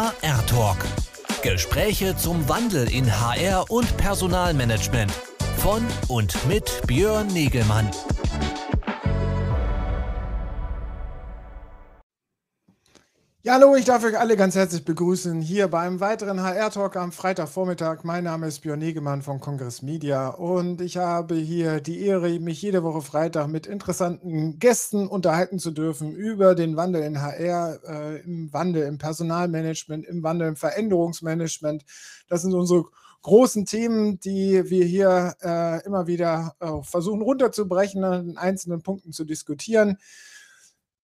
HR Talk. Gespräche zum Wandel in HR und Personalmanagement. Von und mit Björn Negelmann. Ja, hallo, ich darf euch alle ganz herzlich begrüßen hier beim weiteren HR-Talk am Freitagvormittag. Mein Name ist Björn Negemann von Kongress Media und ich habe hier die Ehre, mich jede Woche Freitag mit interessanten Gästen unterhalten zu dürfen über den Wandel in HR, äh, im Wandel im Personalmanagement, im Wandel im Veränderungsmanagement. Das sind unsere großen Themen, die wir hier äh, immer wieder äh, versuchen runterzubrechen, an einzelnen Punkten zu diskutieren.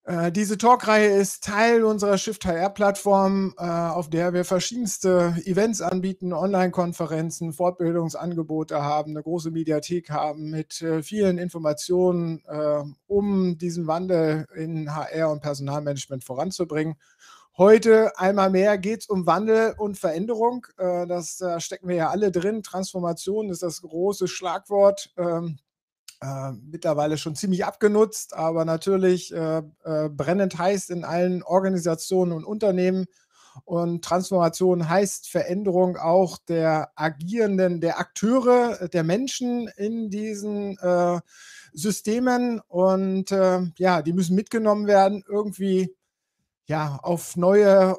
Äh, diese Talkreihe ist Teil unserer Shift HR-Plattform, äh, auf der wir verschiedenste Events anbieten, Online-Konferenzen, Fortbildungsangebote haben, eine große Mediathek haben mit äh, vielen Informationen, um diesen Wandel in HR und Personalmanagement voranzubringen. Heute einmal mehr geht es um Wandel und Veränderung. Das da stecken wir ja alle drin. Transformation ist das große Schlagwort. Ähm, äh, mittlerweile schon ziemlich abgenutzt, aber natürlich äh, äh, brennend heiß in allen Organisationen und Unternehmen. Und Transformation heißt Veränderung auch der agierenden, der Akteure, der Menschen in diesen äh, Systemen. Und äh, ja, die müssen mitgenommen werden, irgendwie ja, auf neue,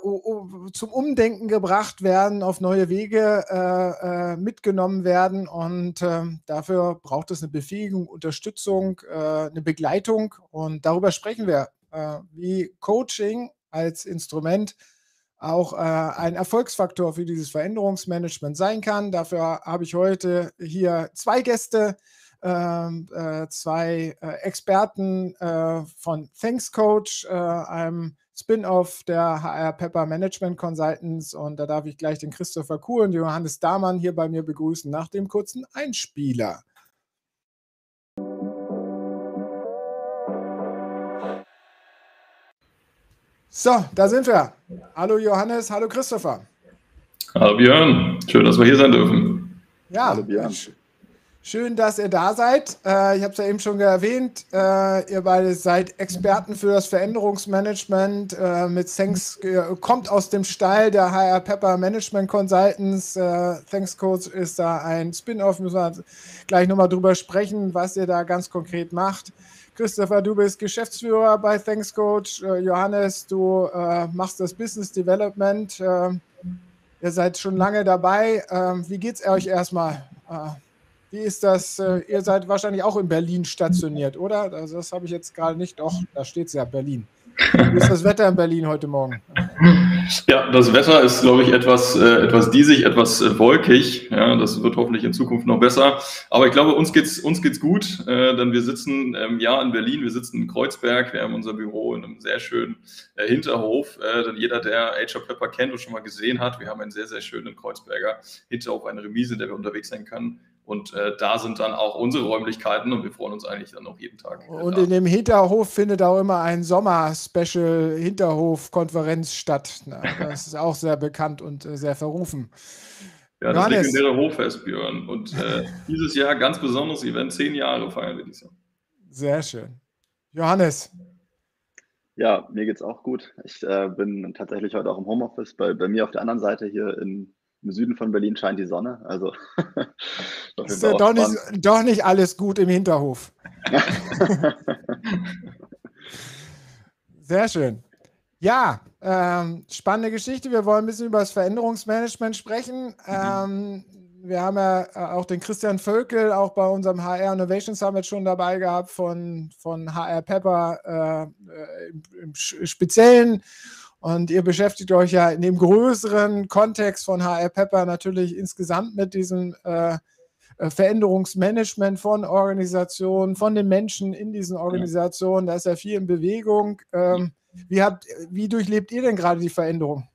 zum Umdenken gebracht werden, auf neue Wege äh, äh, mitgenommen werden. Und äh, dafür braucht es eine Befähigung, Unterstützung, äh, eine Begleitung. Und darüber sprechen wir, äh, wie Coaching als Instrument auch äh, ein Erfolgsfaktor für dieses Veränderungsmanagement sein kann. Dafür habe ich heute hier zwei Gäste. Ähm, zwei Experten von Thanks Coach, einem Spin-off der HR Pepper Management Consultants. Und da darf ich gleich den Christopher Kuh und Johannes Dahmann hier bei mir begrüßen nach dem kurzen Einspieler. So, da sind wir. Hallo Johannes, hallo Christopher. Hallo Björn, schön, dass wir hier sein dürfen. Ja, hallo Björn. Schön, dass ihr da seid. Äh, ich habe es ja eben schon erwähnt. Äh, ihr beide seid Experten für das Veränderungsmanagement. Äh, mit Thanks kommt aus dem Stall der HR Pepper Management Consultants. Thanks Coach ist da ein Spin-off. Müssen wir gleich nochmal drüber sprechen, was ihr da ganz konkret macht. Christopher, du bist Geschäftsführer bei Thanks Coach. Johannes, du machst das Business Development. ihr seid schon lange dabei. wie geht es euch erstmal? Wie ist das? Äh, ihr seid wahrscheinlich auch in Berlin stationiert, oder? Also das habe ich jetzt gerade nicht. Doch, da steht es ja, Berlin. Wie ist das Wetter in Berlin heute Morgen? Ja, das Wetter ist, glaube ich, etwas, äh, etwas diesig, etwas äh, wolkig. Ja, das wird hoffentlich in Zukunft noch besser. Aber ich glaube, uns geht's, uns geht's gut, äh, denn wir sitzen ähm, ja in Berlin, wir sitzen in Kreuzberg, wir haben unser Büro in einem sehr schönen äh, Hinterhof. Äh, denn jeder, der HR Pepper kennt und schon mal gesehen hat, wir haben einen sehr, sehr schönen Kreuzberger Hinterhof, eine Remise, in der wir unterwegs sein können. Und äh, da sind dann auch unsere Räumlichkeiten und wir freuen uns eigentlich dann auch jeden Tag. Und da. in dem Hinterhof findet auch immer ein Sommer-Special-Hinterhof-Konferenz statt. Na, das ist auch sehr bekannt und äh, sehr verrufen. Ja, das Johannes. legendäre Hoffest, Björn. Und äh, dieses Jahr ganz besonderes Event, zehn Jahre feiern wir dieses Jahr. Sehr schön. Johannes. Ja, mir geht es auch gut. Ich äh, bin tatsächlich heute auch im Homeoffice. Bei, bei mir auf der anderen Seite hier in im Süden von Berlin scheint die Sonne. Also ist ja doch nicht, doch nicht alles gut im Hinterhof. Sehr schön. Ja, ähm, spannende Geschichte. Wir wollen ein bisschen über das Veränderungsmanagement sprechen. Mhm. Ähm, wir haben ja äh, auch den Christian Völkel auch bei unserem HR Innovation Summit schon dabei gehabt von, von HR Pepper äh, äh im, im Speziellen. Und ihr beschäftigt euch ja in dem größeren Kontext von HR Pepper natürlich insgesamt mit diesem äh, äh, Veränderungsmanagement von Organisationen, von den Menschen in diesen Organisationen. Da ist ja viel in Bewegung. Ähm, wie, habt, wie durchlebt ihr denn gerade die Veränderung?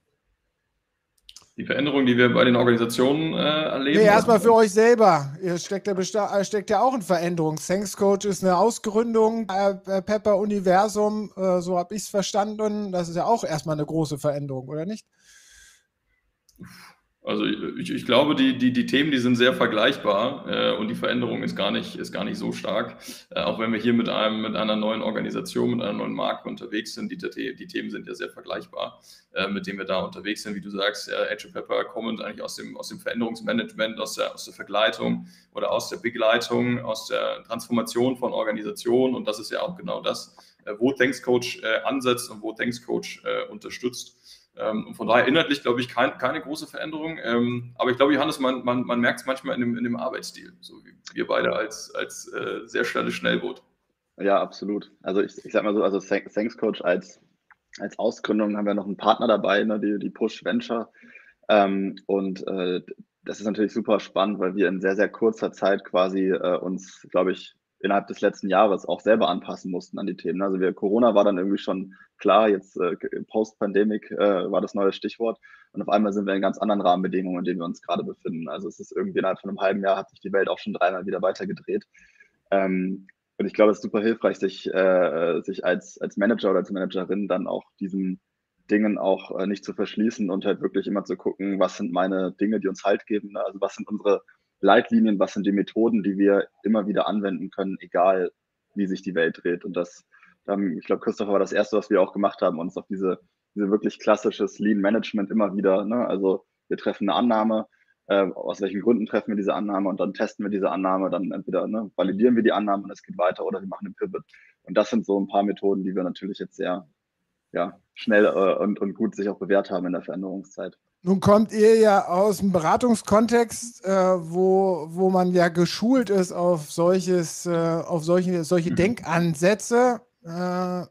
Die Veränderung, die wir bei den Organisationen äh, erleben. Nee, erstmal für euch selber. Ihr steckt ja, äh, steckt ja auch in Veränderung. Thanks Coach ist eine Ausgründung, äh, äh Pepper Universum, äh, so habe ich es verstanden. Das ist ja auch erstmal eine große Veränderung, oder nicht? Also ich, ich, glaube, die, die, die Themen, die sind sehr vergleichbar äh, und die Veränderung ist gar nicht, ist gar nicht so stark. Äh, auch wenn wir hier mit, einem, mit einer neuen Organisation, mit einer neuen Marke unterwegs sind, die, die Themen sind ja sehr vergleichbar, äh, mit denen wir da unterwegs sind. Wie du sagst, äh, Edge Pepper kommend eigentlich aus dem, aus dem Veränderungsmanagement, aus der, aus der Vergleitung oder aus der Begleitung, aus der Transformation von Organisationen und das ist ja auch genau das, äh, wo Thanks Coach äh, ansetzt und wo Thanks Coach äh, unterstützt. Ähm, von daher inhaltlich, glaube ich, kein, keine große Veränderung. Ähm, aber ich glaube, Johannes, man, man, man merkt es manchmal in dem, in dem Arbeitsstil, so wie wir beide als, als äh, sehr schnelles Schnellboot. Ja, absolut. Also ich, ich sag mal so, also Thanks Coach als, als Ausgründung haben wir noch einen Partner dabei, ne, die, die Push Venture. Ähm, und äh, das ist natürlich super spannend, weil wir in sehr, sehr kurzer Zeit quasi äh, uns, glaube ich, innerhalb des letzten Jahres auch selber anpassen mussten an die Themen. Also wir, Corona war dann irgendwie schon klar, jetzt äh, Post-Pandemic äh, war das neue Stichwort. Und auf einmal sind wir in ganz anderen Rahmenbedingungen, in denen wir uns gerade befinden. Also es ist irgendwie innerhalb von einem halben Jahr hat sich die Welt auch schon dreimal wieder weitergedreht. Ähm, und ich glaube, es ist super hilfreich, sich, äh, sich als, als Manager oder als Managerin dann auch diesen Dingen auch äh, nicht zu verschließen und halt wirklich immer zu gucken, was sind meine Dinge, die uns Halt geben. Ne? Also was sind unsere Leitlinien, was sind die Methoden, die wir immer wieder anwenden können, egal wie sich die Welt dreht. Und das, ähm, ich glaube, Christopher war das Erste, was wir auch gemacht haben, uns auf diese, diese wirklich klassisches Lean Management immer wieder, ne? also wir treffen eine Annahme, äh, aus welchen Gründen treffen wir diese Annahme und dann testen wir diese Annahme, dann entweder ne, validieren wir die Annahme und es geht weiter oder wir machen einen Pivot. Und das sind so ein paar Methoden, die wir natürlich jetzt sehr ja, schnell äh, und, und gut sich auch bewährt haben in der Veränderungszeit. Nun kommt ihr ja aus dem Beratungskontext, äh, wo, wo man ja geschult ist auf solches, äh, auf solche, solche mhm. Denkansätze. Äh,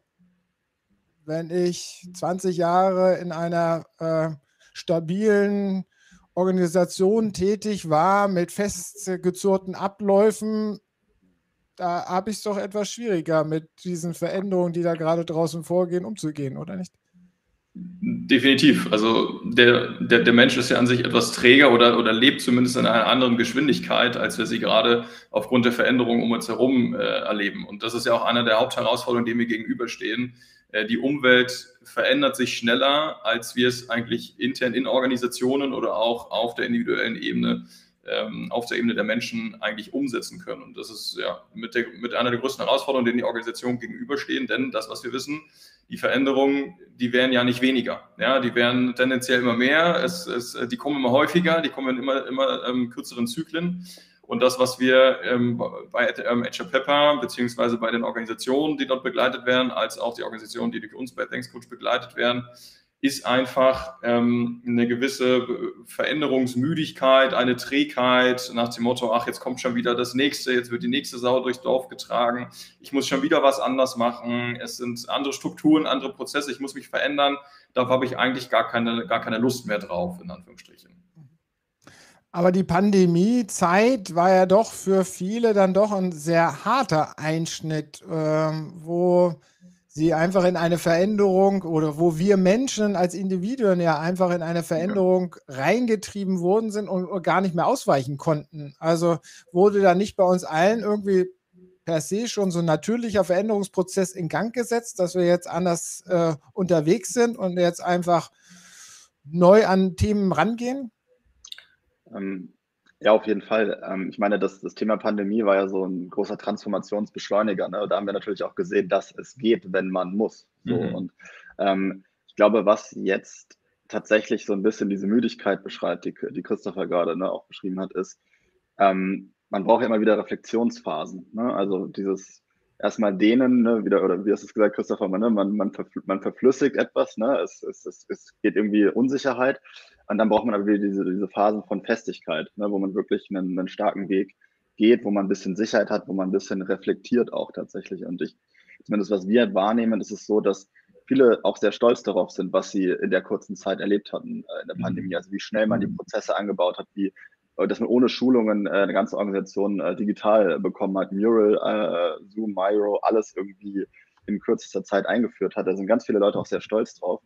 wenn ich 20 Jahre in einer äh, stabilen Organisation tätig war mit festgezurrten Abläufen, da habe ich es doch etwas schwieriger mit diesen Veränderungen, die da gerade draußen vorgehen, umzugehen, oder nicht? Definitiv. Also der, der, der Mensch ist ja an sich etwas träger oder, oder lebt zumindest in einer anderen Geschwindigkeit, als wir sie gerade aufgrund der Veränderungen um uns herum äh, erleben. Und das ist ja auch einer der Hauptherausforderungen, denen wir gegenüberstehen. Äh, die Umwelt verändert sich schneller, als wir es eigentlich intern in Organisationen oder auch auf der individuellen Ebene ähm, auf der Ebene der Menschen eigentlich umsetzen können. Und das ist ja mit, der, mit einer der größten Herausforderungen, denen die Organisationen gegenüberstehen, denn das, was wir wissen, die Veränderungen, die werden ja nicht weniger. Ja, die werden tendenziell immer mehr, es, es, die kommen immer häufiger, die kommen in immer, immer ähm, kürzeren Zyklen. Und das, was wir ähm, bei ähm, HR Pepper, beziehungsweise bei den Organisationen, die dort begleitet werden, als auch die Organisationen, die durch uns bei Thanks Coach begleitet werden, ist einfach ähm, eine gewisse Veränderungsmüdigkeit, eine Trägheit nach dem Motto, ach, jetzt kommt schon wieder das nächste, jetzt wird die nächste Sau durchs Dorf getragen, ich muss schon wieder was anders machen, es sind andere Strukturen, andere Prozesse, ich muss mich verändern, da habe ich eigentlich gar keine, gar keine Lust mehr drauf, in Anführungsstrichen. Aber die Pandemiezeit war ja doch für viele dann doch ein sehr harter Einschnitt, ähm, wo sie einfach in eine Veränderung oder wo wir Menschen als Individuen ja einfach in eine Veränderung reingetrieben worden sind und gar nicht mehr ausweichen konnten. Also wurde da nicht bei uns allen irgendwie per se schon so ein natürlicher Veränderungsprozess in Gang gesetzt, dass wir jetzt anders äh, unterwegs sind und jetzt einfach neu an Themen rangehen? Ähm, ja, auf jeden Fall. Ähm, ich meine, das, das Thema Pandemie war ja so ein großer Transformationsbeschleuniger. Ne? Da haben wir natürlich auch gesehen, dass es geht, wenn man muss. So. Mhm. Und ähm, ich glaube, was jetzt tatsächlich so ein bisschen diese Müdigkeit beschreibt, die, die Christopher gerade ne, auch beschrieben hat, ist, ähm, man braucht ja immer wieder Reflexionsphasen. Ne? Also dieses erstmal dehnen, ne, wieder, oder wie hast du es gesagt, Christopher, ne, man, man, man verflüssigt etwas, ne? es, es, es, es geht irgendwie Unsicherheit. Und dann braucht man aber wieder diese, diese Phasen von Festigkeit, ne, wo man wirklich einen, einen starken Weg geht, wo man ein bisschen Sicherheit hat, wo man ein bisschen reflektiert auch tatsächlich. Und ich, zumindest was wir wahrnehmen, ist es so, dass viele auch sehr stolz darauf sind, was sie in der kurzen Zeit erlebt hatten äh, in der mhm. Pandemie. Also wie schnell man die mhm. Prozesse angebaut hat, wie äh, dass man ohne Schulungen äh, eine ganze Organisation digital bekommen hat. Mural, Zoom, Miro, alles irgendwie in kürzester Zeit eingeführt hat. Da sind ganz viele Leute auch sehr stolz drauf.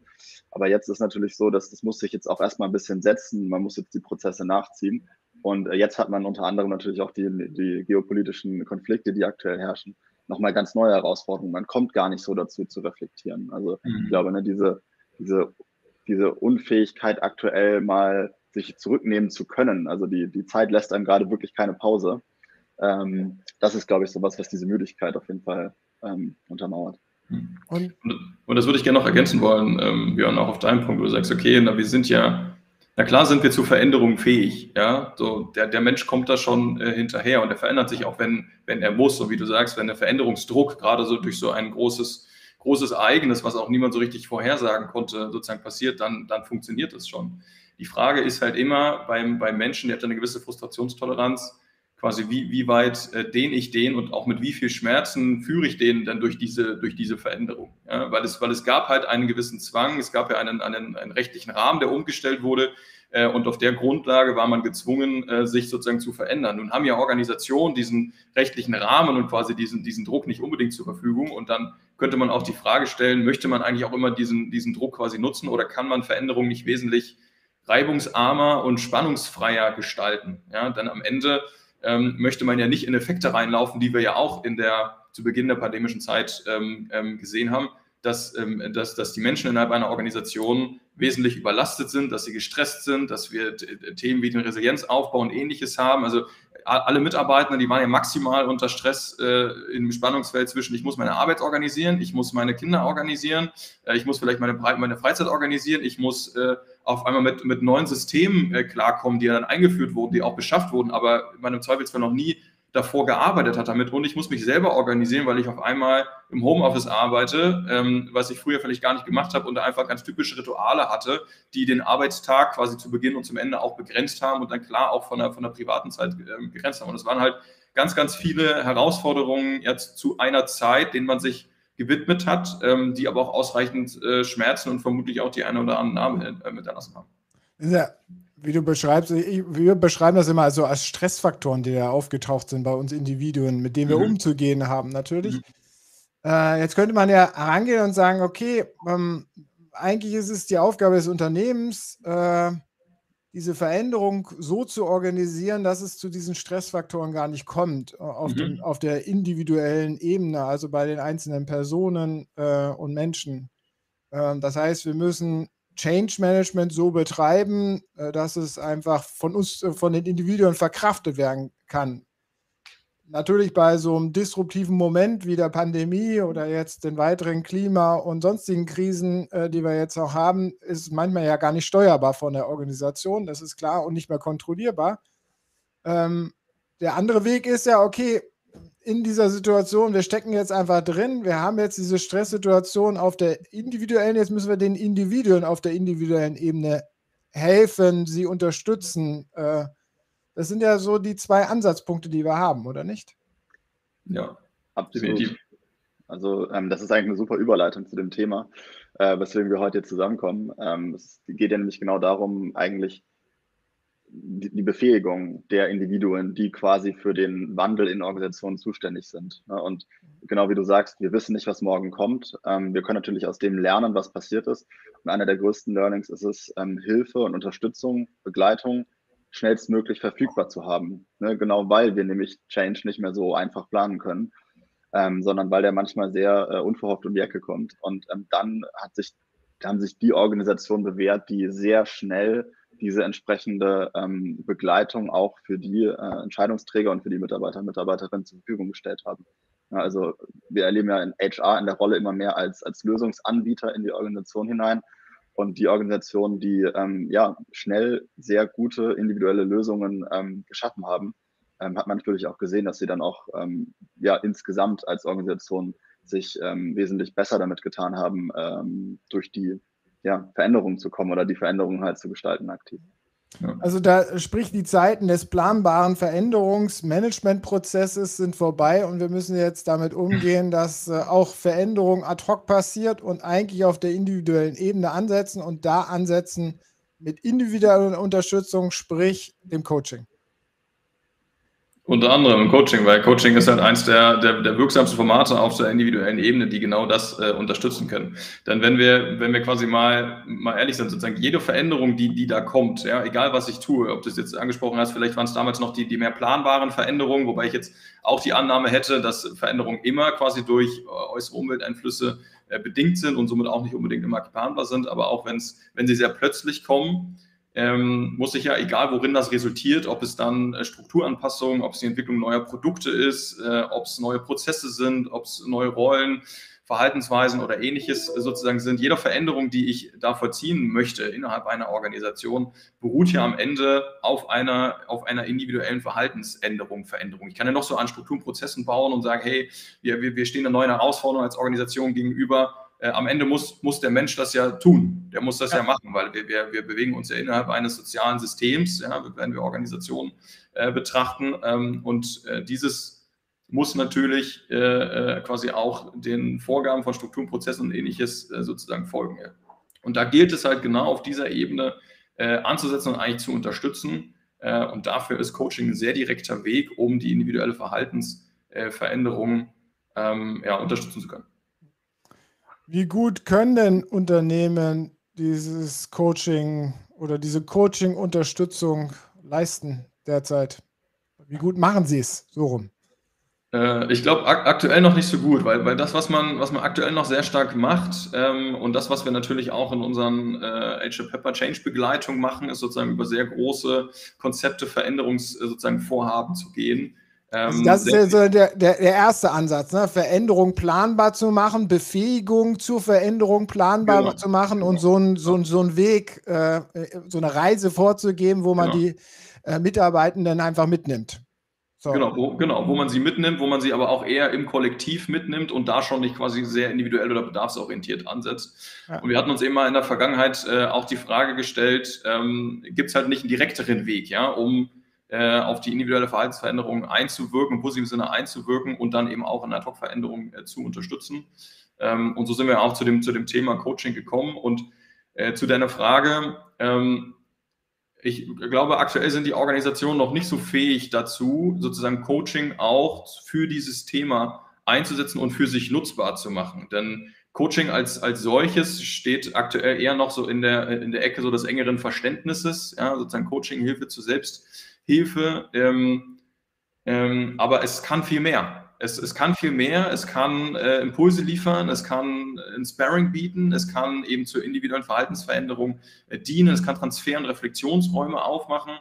Aber jetzt ist natürlich so, dass das muss sich jetzt auch erstmal ein bisschen setzen. Man muss jetzt die Prozesse nachziehen. Und äh, jetzt hat man unter anderem natürlich auch die, die geopolitischen Konflikte, die aktuell herrschen, nochmal ganz neue Herausforderungen. Man kommt gar nicht so dazu zu reflektieren. Also mhm. ich glaube, ne, diese, diese, diese Unfähigkeit aktuell mal sich zurücknehmen zu können. Also die, die Zeit lässt einem gerade wirklich keine Pause. Ähm, das ist, glaube ich, sowas, was diese Müdigkeit auf jeden Fall ähm, untermauert. Hm. Und, und, das würde ich gerne noch ergänzen wollen, ähm, Björn, auch auf deinen Punkt, wo du sagst, okay, na, wir sind ja, na klar sind wir zu Veränderungen fähig, ja, so der, der Mensch kommt da schon äh, hinterher und er verändert sich auch, wenn, wenn er muss, so wie du sagst, wenn der Veränderungsdruck gerade so durch so ein großes, großes Ereignis, was auch niemand so richtig vorhersagen konnte, sozusagen passiert, dann, dann funktioniert das schon. Die Frage ist halt immer beim, beim Menschen, der hat eine gewisse Frustrationstoleranz, quasi wie, wie weit äh, dehne ich den und auch mit wie viel Schmerzen führe ich den dann durch diese, durch diese Veränderung. Ja, weil, es, weil es gab halt einen gewissen Zwang, es gab ja einen, einen, einen rechtlichen Rahmen, der umgestellt wurde äh, und auf der Grundlage war man gezwungen, äh, sich sozusagen zu verändern. Nun haben ja Organisationen diesen rechtlichen Rahmen und quasi diesen, diesen Druck nicht unbedingt zur Verfügung und dann könnte man auch die Frage stellen, möchte man eigentlich auch immer diesen, diesen Druck quasi nutzen oder kann man Veränderungen nicht wesentlich reibungsarmer und spannungsfreier gestalten? Ja, denn am Ende ähm, möchte man ja nicht in Effekte reinlaufen, die wir ja auch in der zu Beginn der pandemischen Zeit ähm, ähm, gesehen haben, dass, ähm, dass, dass die Menschen innerhalb einer Organisation wesentlich überlastet sind, dass sie gestresst sind, dass wir Themen wie den Resilienzaufbau und ähnliches haben. Also alle Mitarbeiter, die waren ja maximal unter Stress äh, im Spannungsfeld zwischen, ich muss meine Arbeit organisieren, ich muss meine Kinder organisieren, äh, ich muss vielleicht meine, meine Freizeit organisieren, ich muss äh, auf einmal mit, mit neuen Systemen äh, klarkommen, die ja dann eingeführt wurden, die auch beschafft wurden, aber man im Zweifelsfall noch nie davor gearbeitet hat damit. Und ich muss mich selber organisieren, weil ich auf einmal im Homeoffice arbeite, ähm, was ich früher vielleicht gar nicht gemacht habe und einfach ganz typische Rituale hatte, die den Arbeitstag quasi zu Beginn und zum Ende auch begrenzt haben und dann klar auch von der, von der privaten Zeit äh, begrenzt haben. Und es waren halt ganz, ganz viele Herausforderungen jetzt zu einer Zeit, denen man sich gewidmet hat, ähm, die aber auch ausreichend äh, Schmerzen und vermutlich auch die eine oder andere Arme äh, hinterlassen haben. Ja, wie du beschreibst, wir beschreiben das immer also als Stressfaktoren, die da aufgetaucht sind bei uns Individuen, mit denen wir mhm. umzugehen haben, natürlich. Mhm. Äh, jetzt könnte man ja herangehen und sagen, okay, ähm, eigentlich ist es die Aufgabe des Unternehmens, äh, diese Veränderung so zu organisieren, dass es zu diesen Stressfaktoren gar nicht kommt, äh, auf, mhm. dem, auf der individuellen Ebene, also bei den einzelnen Personen äh, und Menschen. Ähm, das heißt, wir müssen Change Management so betreiben, äh, dass es einfach von uns, äh, von den Individuen verkraftet werden kann. Natürlich bei so einem disruptiven Moment wie der Pandemie oder jetzt den weiteren Klima- und sonstigen Krisen, äh, die wir jetzt auch haben, ist manchmal ja gar nicht steuerbar von der Organisation, das ist klar und nicht mehr kontrollierbar. Ähm, der andere Weg ist ja, okay, in dieser Situation, wir stecken jetzt einfach drin, wir haben jetzt diese Stresssituation auf der individuellen, jetzt müssen wir den Individuen auf der individuellen Ebene helfen, sie unterstützen. Das sind ja so die zwei Ansatzpunkte, die wir haben, oder nicht? Ja, absolut. Also ähm, das ist eigentlich eine super Überleitung zu dem Thema, äh, weswegen wir heute hier zusammenkommen. Ähm, es geht ja nämlich genau darum, eigentlich die, die Befähigung der Individuen, die quasi für den Wandel in Organisationen zuständig sind. Ne? Und genau wie du sagst, wir wissen nicht, was morgen kommt. Ähm, wir können natürlich aus dem lernen, was passiert ist. Und einer der größten Learnings ist es, ähm, Hilfe und Unterstützung, Begleitung schnellstmöglich verfügbar zu haben. Ne? Genau weil wir nämlich Change nicht mehr so einfach planen können, ähm, sondern weil der manchmal sehr äh, unverhofft um die Ecke kommt. Und dann hat sich, haben sich die Organisationen bewährt, die sehr schnell diese entsprechende ähm, Begleitung auch für die äh, Entscheidungsträger und für die Mitarbeiter und Mitarbeiterinnen zur Verfügung gestellt haben. Ja, also wir erleben ja in HR in der Rolle immer mehr als, als Lösungsanbieter in die Organisation hinein. Und die Organisationen, die ähm, ja schnell sehr gute individuelle Lösungen ähm, geschaffen haben, ähm, hat man natürlich auch gesehen, dass sie dann auch ähm, ja insgesamt als Organisation sich ähm, wesentlich besser damit getan haben, ähm, durch die ja, Veränderungen zu kommen oder die Veränderungen halt zu gestalten aktiv. Also da sprich die Zeiten des planbaren Veränderungsmanagementprozesses sind vorbei und wir müssen jetzt damit umgehen, dass äh, auch Veränderung ad hoc passiert und eigentlich auf der individuellen Ebene ansetzen und da ansetzen mit individueller Unterstützung, sprich dem Coaching. Unter anderem im Coaching, weil Coaching ist halt eins der, der, der wirksamsten Formate auf der individuellen Ebene, die genau das äh, unterstützen können. Denn wenn wir, wenn wir quasi mal, mal ehrlich sind, sozusagen jede Veränderung, die, die da kommt, ja, egal was ich tue, ob du es jetzt angesprochen hast, vielleicht waren es damals noch die, die mehr planbaren Veränderungen, wobei ich jetzt auch die Annahme hätte, dass Veränderungen immer quasi durch äh, äußere Umwelteinflüsse äh, bedingt sind und somit auch nicht unbedingt immer planbar sind, aber auch wenn's, wenn sie sehr plötzlich kommen, ähm, muss ich ja, egal worin das resultiert, ob es dann äh, Strukturanpassungen, ob es die Entwicklung neuer Produkte ist, äh, ob es neue Prozesse sind, ob es neue Rollen, Verhaltensweisen oder ähnliches sozusagen sind. Jede Veränderung, die ich da vollziehen möchte innerhalb einer Organisation, beruht ja am Ende auf einer, auf einer individuellen Verhaltensänderung, Veränderung. Ich kann ja noch so an Strukturen, Prozessen bauen und sagen, hey, wir, wir stehen einer neuen Herausforderung als Organisation gegenüber. Äh, am Ende muss, muss der Mensch das ja tun. Der muss das ja, ja machen, weil wir, wir, wir bewegen uns ja innerhalb eines sozialen Systems, ja, wenn wir Organisationen äh, betrachten. Ähm, und äh, dieses muss natürlich äh, äh, quasi auch den Vorgaben von Strukturen, Prozessen und ähnliches äh, sozusagen folgen. Ja. Und da gilt es halt genau auf dieser Ebene anzusetzen und eigentlich zu unterstützen. Und dafür ist Coaching ein sehr direkter Weg, um die individuelle Verhaltensveränderung ähm, ja, unterstützen zu können. Wie gut können denn Unternehmen dieses Coaching oder diese Coaching-Unterstützung leisten derzeit? Wie gut machen sie es so rum? Äh, ich glaube ak aktuell noch nicht so gut, weil, weil das, was man, was man aktuell noch sehr stark macht ähm, und das, was wir natürlich auch in unseren äh, Age Pepper Change Begleitung machen, ist sozusagen über sehr große Konzepte, Veränderungs äh, sozusagen Vorhaben zu gehen. Also ähm, das ist ja so der, der, der erste Ansatz, ne? Veränderung planbar zu machen, Befähigung zur Veränderung planbar genau. zu machen und so ein, so ein, so ein Weg, äh, so eine Reise vorzugeben, wo man genau. die äh, Mitarbeitenden einfach mitnimmt. So. Genau, wo, genau, wo man sie mitnimmt, wo man sie aber auch eher im Kollektiv mitnimmt und da schon nicht quasi sehr individuell oder bedarfsorientiert ansetzt. Ja. Und wir hatten uns eben mal in der Vergangenheit äh, auch die Frage gestellt, ähm, gibt es halt nicht einen direkteren Weg, ja, um äh, auf die individuelle Verhaltensveränderung einzuwirken, im positiven Sinne einzuwirken und dann eben auch in Ad-Hoc-Veränderungen äh, zu unterstützen. Ähm, und so sind wir auch zu dem, zu dem Thema Coaching gekommen. Und äh, zu deiner Frage, ähm, ich glaube, aktuell sind die Organisationen noch nicht so fähig dazu, sozusagen Coaching auch für dieses Thema einzusetzen und für sich nutzbar zu machen. Denn Coaching als, als solches steht aktuell eher noch so in der, in der Ecke so des engeren Verständnisses, ja, sozusagen Coaching, Hilfe zur Selbsthilfe. Ähm, ähm, aber es kann viel mehr. Es, es kann viel mehr, es kann äh, Impulse liefern, es kann ein Sparring bieten, es kann eben zur individuellen Verhaltensveränderung äh, dienen, es kann Transfer- und Reflexionsräume aufmachen.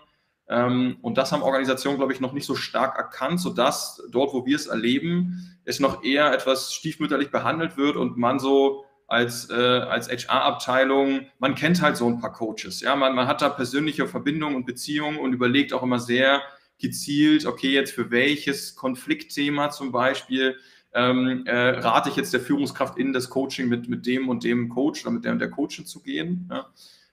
Ähm, und das haben Organisationen, glaube ich, noch nicht so stark erkannt, sodass dort, wo wir es erleben, es noch eher etwas stiefmütterlich behandelt wird und man so als, äh, als HR-Abteilung, man kennt halt so ein paar Coaches. Ja? Man, man hat da persönliche Verbindungen und Beziehungen und überlegt auch immer sehr, gezielt, okay, jetzt für welches Konfliktthema zum Beispiel ähm, äh, rate ich jetzt der Führungskraft in das Coaching mit, mit dem und dem Coach oder mit der und der Coachin zu gehen. Ja?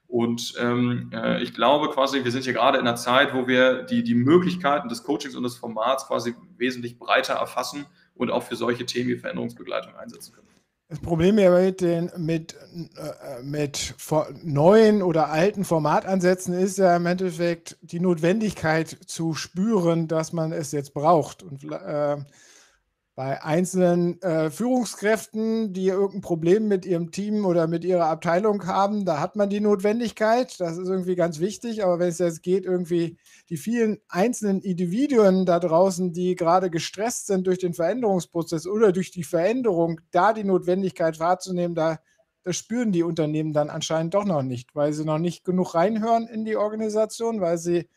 Und ähm, äh, ich glaube quasi, wir sind hier gerade in einer Zeit, wo wir die, die Möglichkeiten des Coachings und des Formats quasi wesentlich breiter erfassen und auch für solche Themen wie Veränderungsbegleitung einsetzen können. Das Problem ja mit den mit, äh, mit neuen oder alten Formatansätzen ist ja im Endeffekt die Notwendigkeit zu spüren, dass man es jetzt braucht. Und äh, bei einzelnen äh, Führungskräften, die irgendein Problem mit ihrem Team oder mit ihrer Abteilung haben, da hat man die Notwendigkeit. Das ist irgendwie ganz wichtig. Aber wenn es jetzt geht, irgendwie die vielen einzelnen Individuen da draußen, die gerade gestresst sind durch den Veränderungsprozess oder durch die Veränderung, da die Notwendigkeit wahrzunehmen, da, das spüren die Unternehmen dann anscheinend doch noch nicht, weil sie noch nicht genug reinhören in die Organisation, weil sie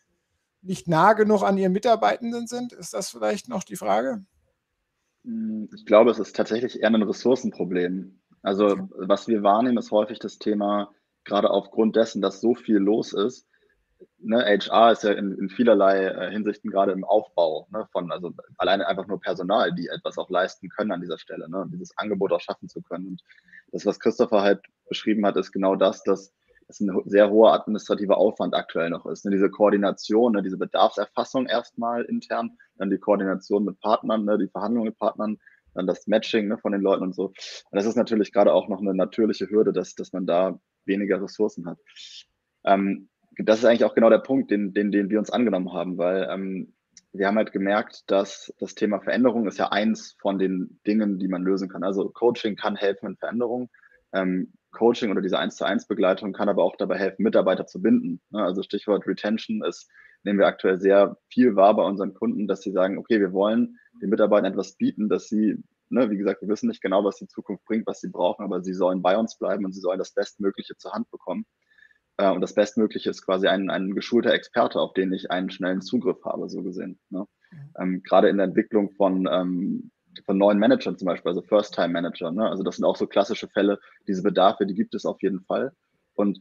nicht nah genug an ihren Mitarbeitenden sind. Ist das vielleicht noch die Frage? Hm, ich glaube, es ist tatsächlich eher ein Ressourcenproblem. Also was wir wahrnehmen, ist häufig das Thema, gerade aufgrund dessen, dass so viel los ist. Ne, HR ist ja in, in vielerlei äh, Hinsichten gerade im Aufbau ne, von, also alleine einfach nur Personal, die etwas auch leisten können an dieser Stelle, ne, dieses Angebot auch schaffen zu können. Und das, was Christopher halt beschrieben hat, ist genau das, dass es ein sehr hoher administrativer Aufwand aktuell noch ist. Ne, diese Koordination, ne, diese Bedarfserfassung erstmal intern, dann die Koordination mit Partnern, ne, die Verhandlungen mit Partnern, dann das Matching von den Leuten und so. Und das ist natürlich gerade auch noch eine natürliche Hürde, dass, dass man da weniger Ressourcen hat. Ähm, das ist eigentlich auch genau der Punkt, den, den, den wir uns angenommen haben, weil ähm, wir haben halt gemerkt, dass das Thema Veränderung ist ja eins von den Dingen, die man lösen kann. Also Coaching kann helfen in Veränderung. Ähm, Coaching oder diese 1 zu 1 Begleitung kann aber auch dabei helfen, Mitarbeiter zu binden. Ne? Also Stichwort Retention ist, nehmen wir aktuell sehr viel wahr bei unseren Kunden, dass sie sagen, okay, wir wollen den Mitarbeitern etwas bieten, dass sie, ne, wie gesagt, wir wissen nicht genau, was die Zukunft bringt, was sie brauchen, aber sie sollen bei uns bleiben und sie sollen das Bestmögliche zur Hand bekommen. Äh, und das Bestmögliche ist quasi ein, ein geschulter Experte, auf den ich einen schnellen Zugriff habe, so gesehen. Ne? Mhm. Ähm, Gerade in der Entwicklung von, ähm, von neuen Managern zum Beispiel, also First-Time-Manager. Ne? Also das sind auch so klassische Fälle. Diese Bedarfe, die gibt es auf jeden Fall. Und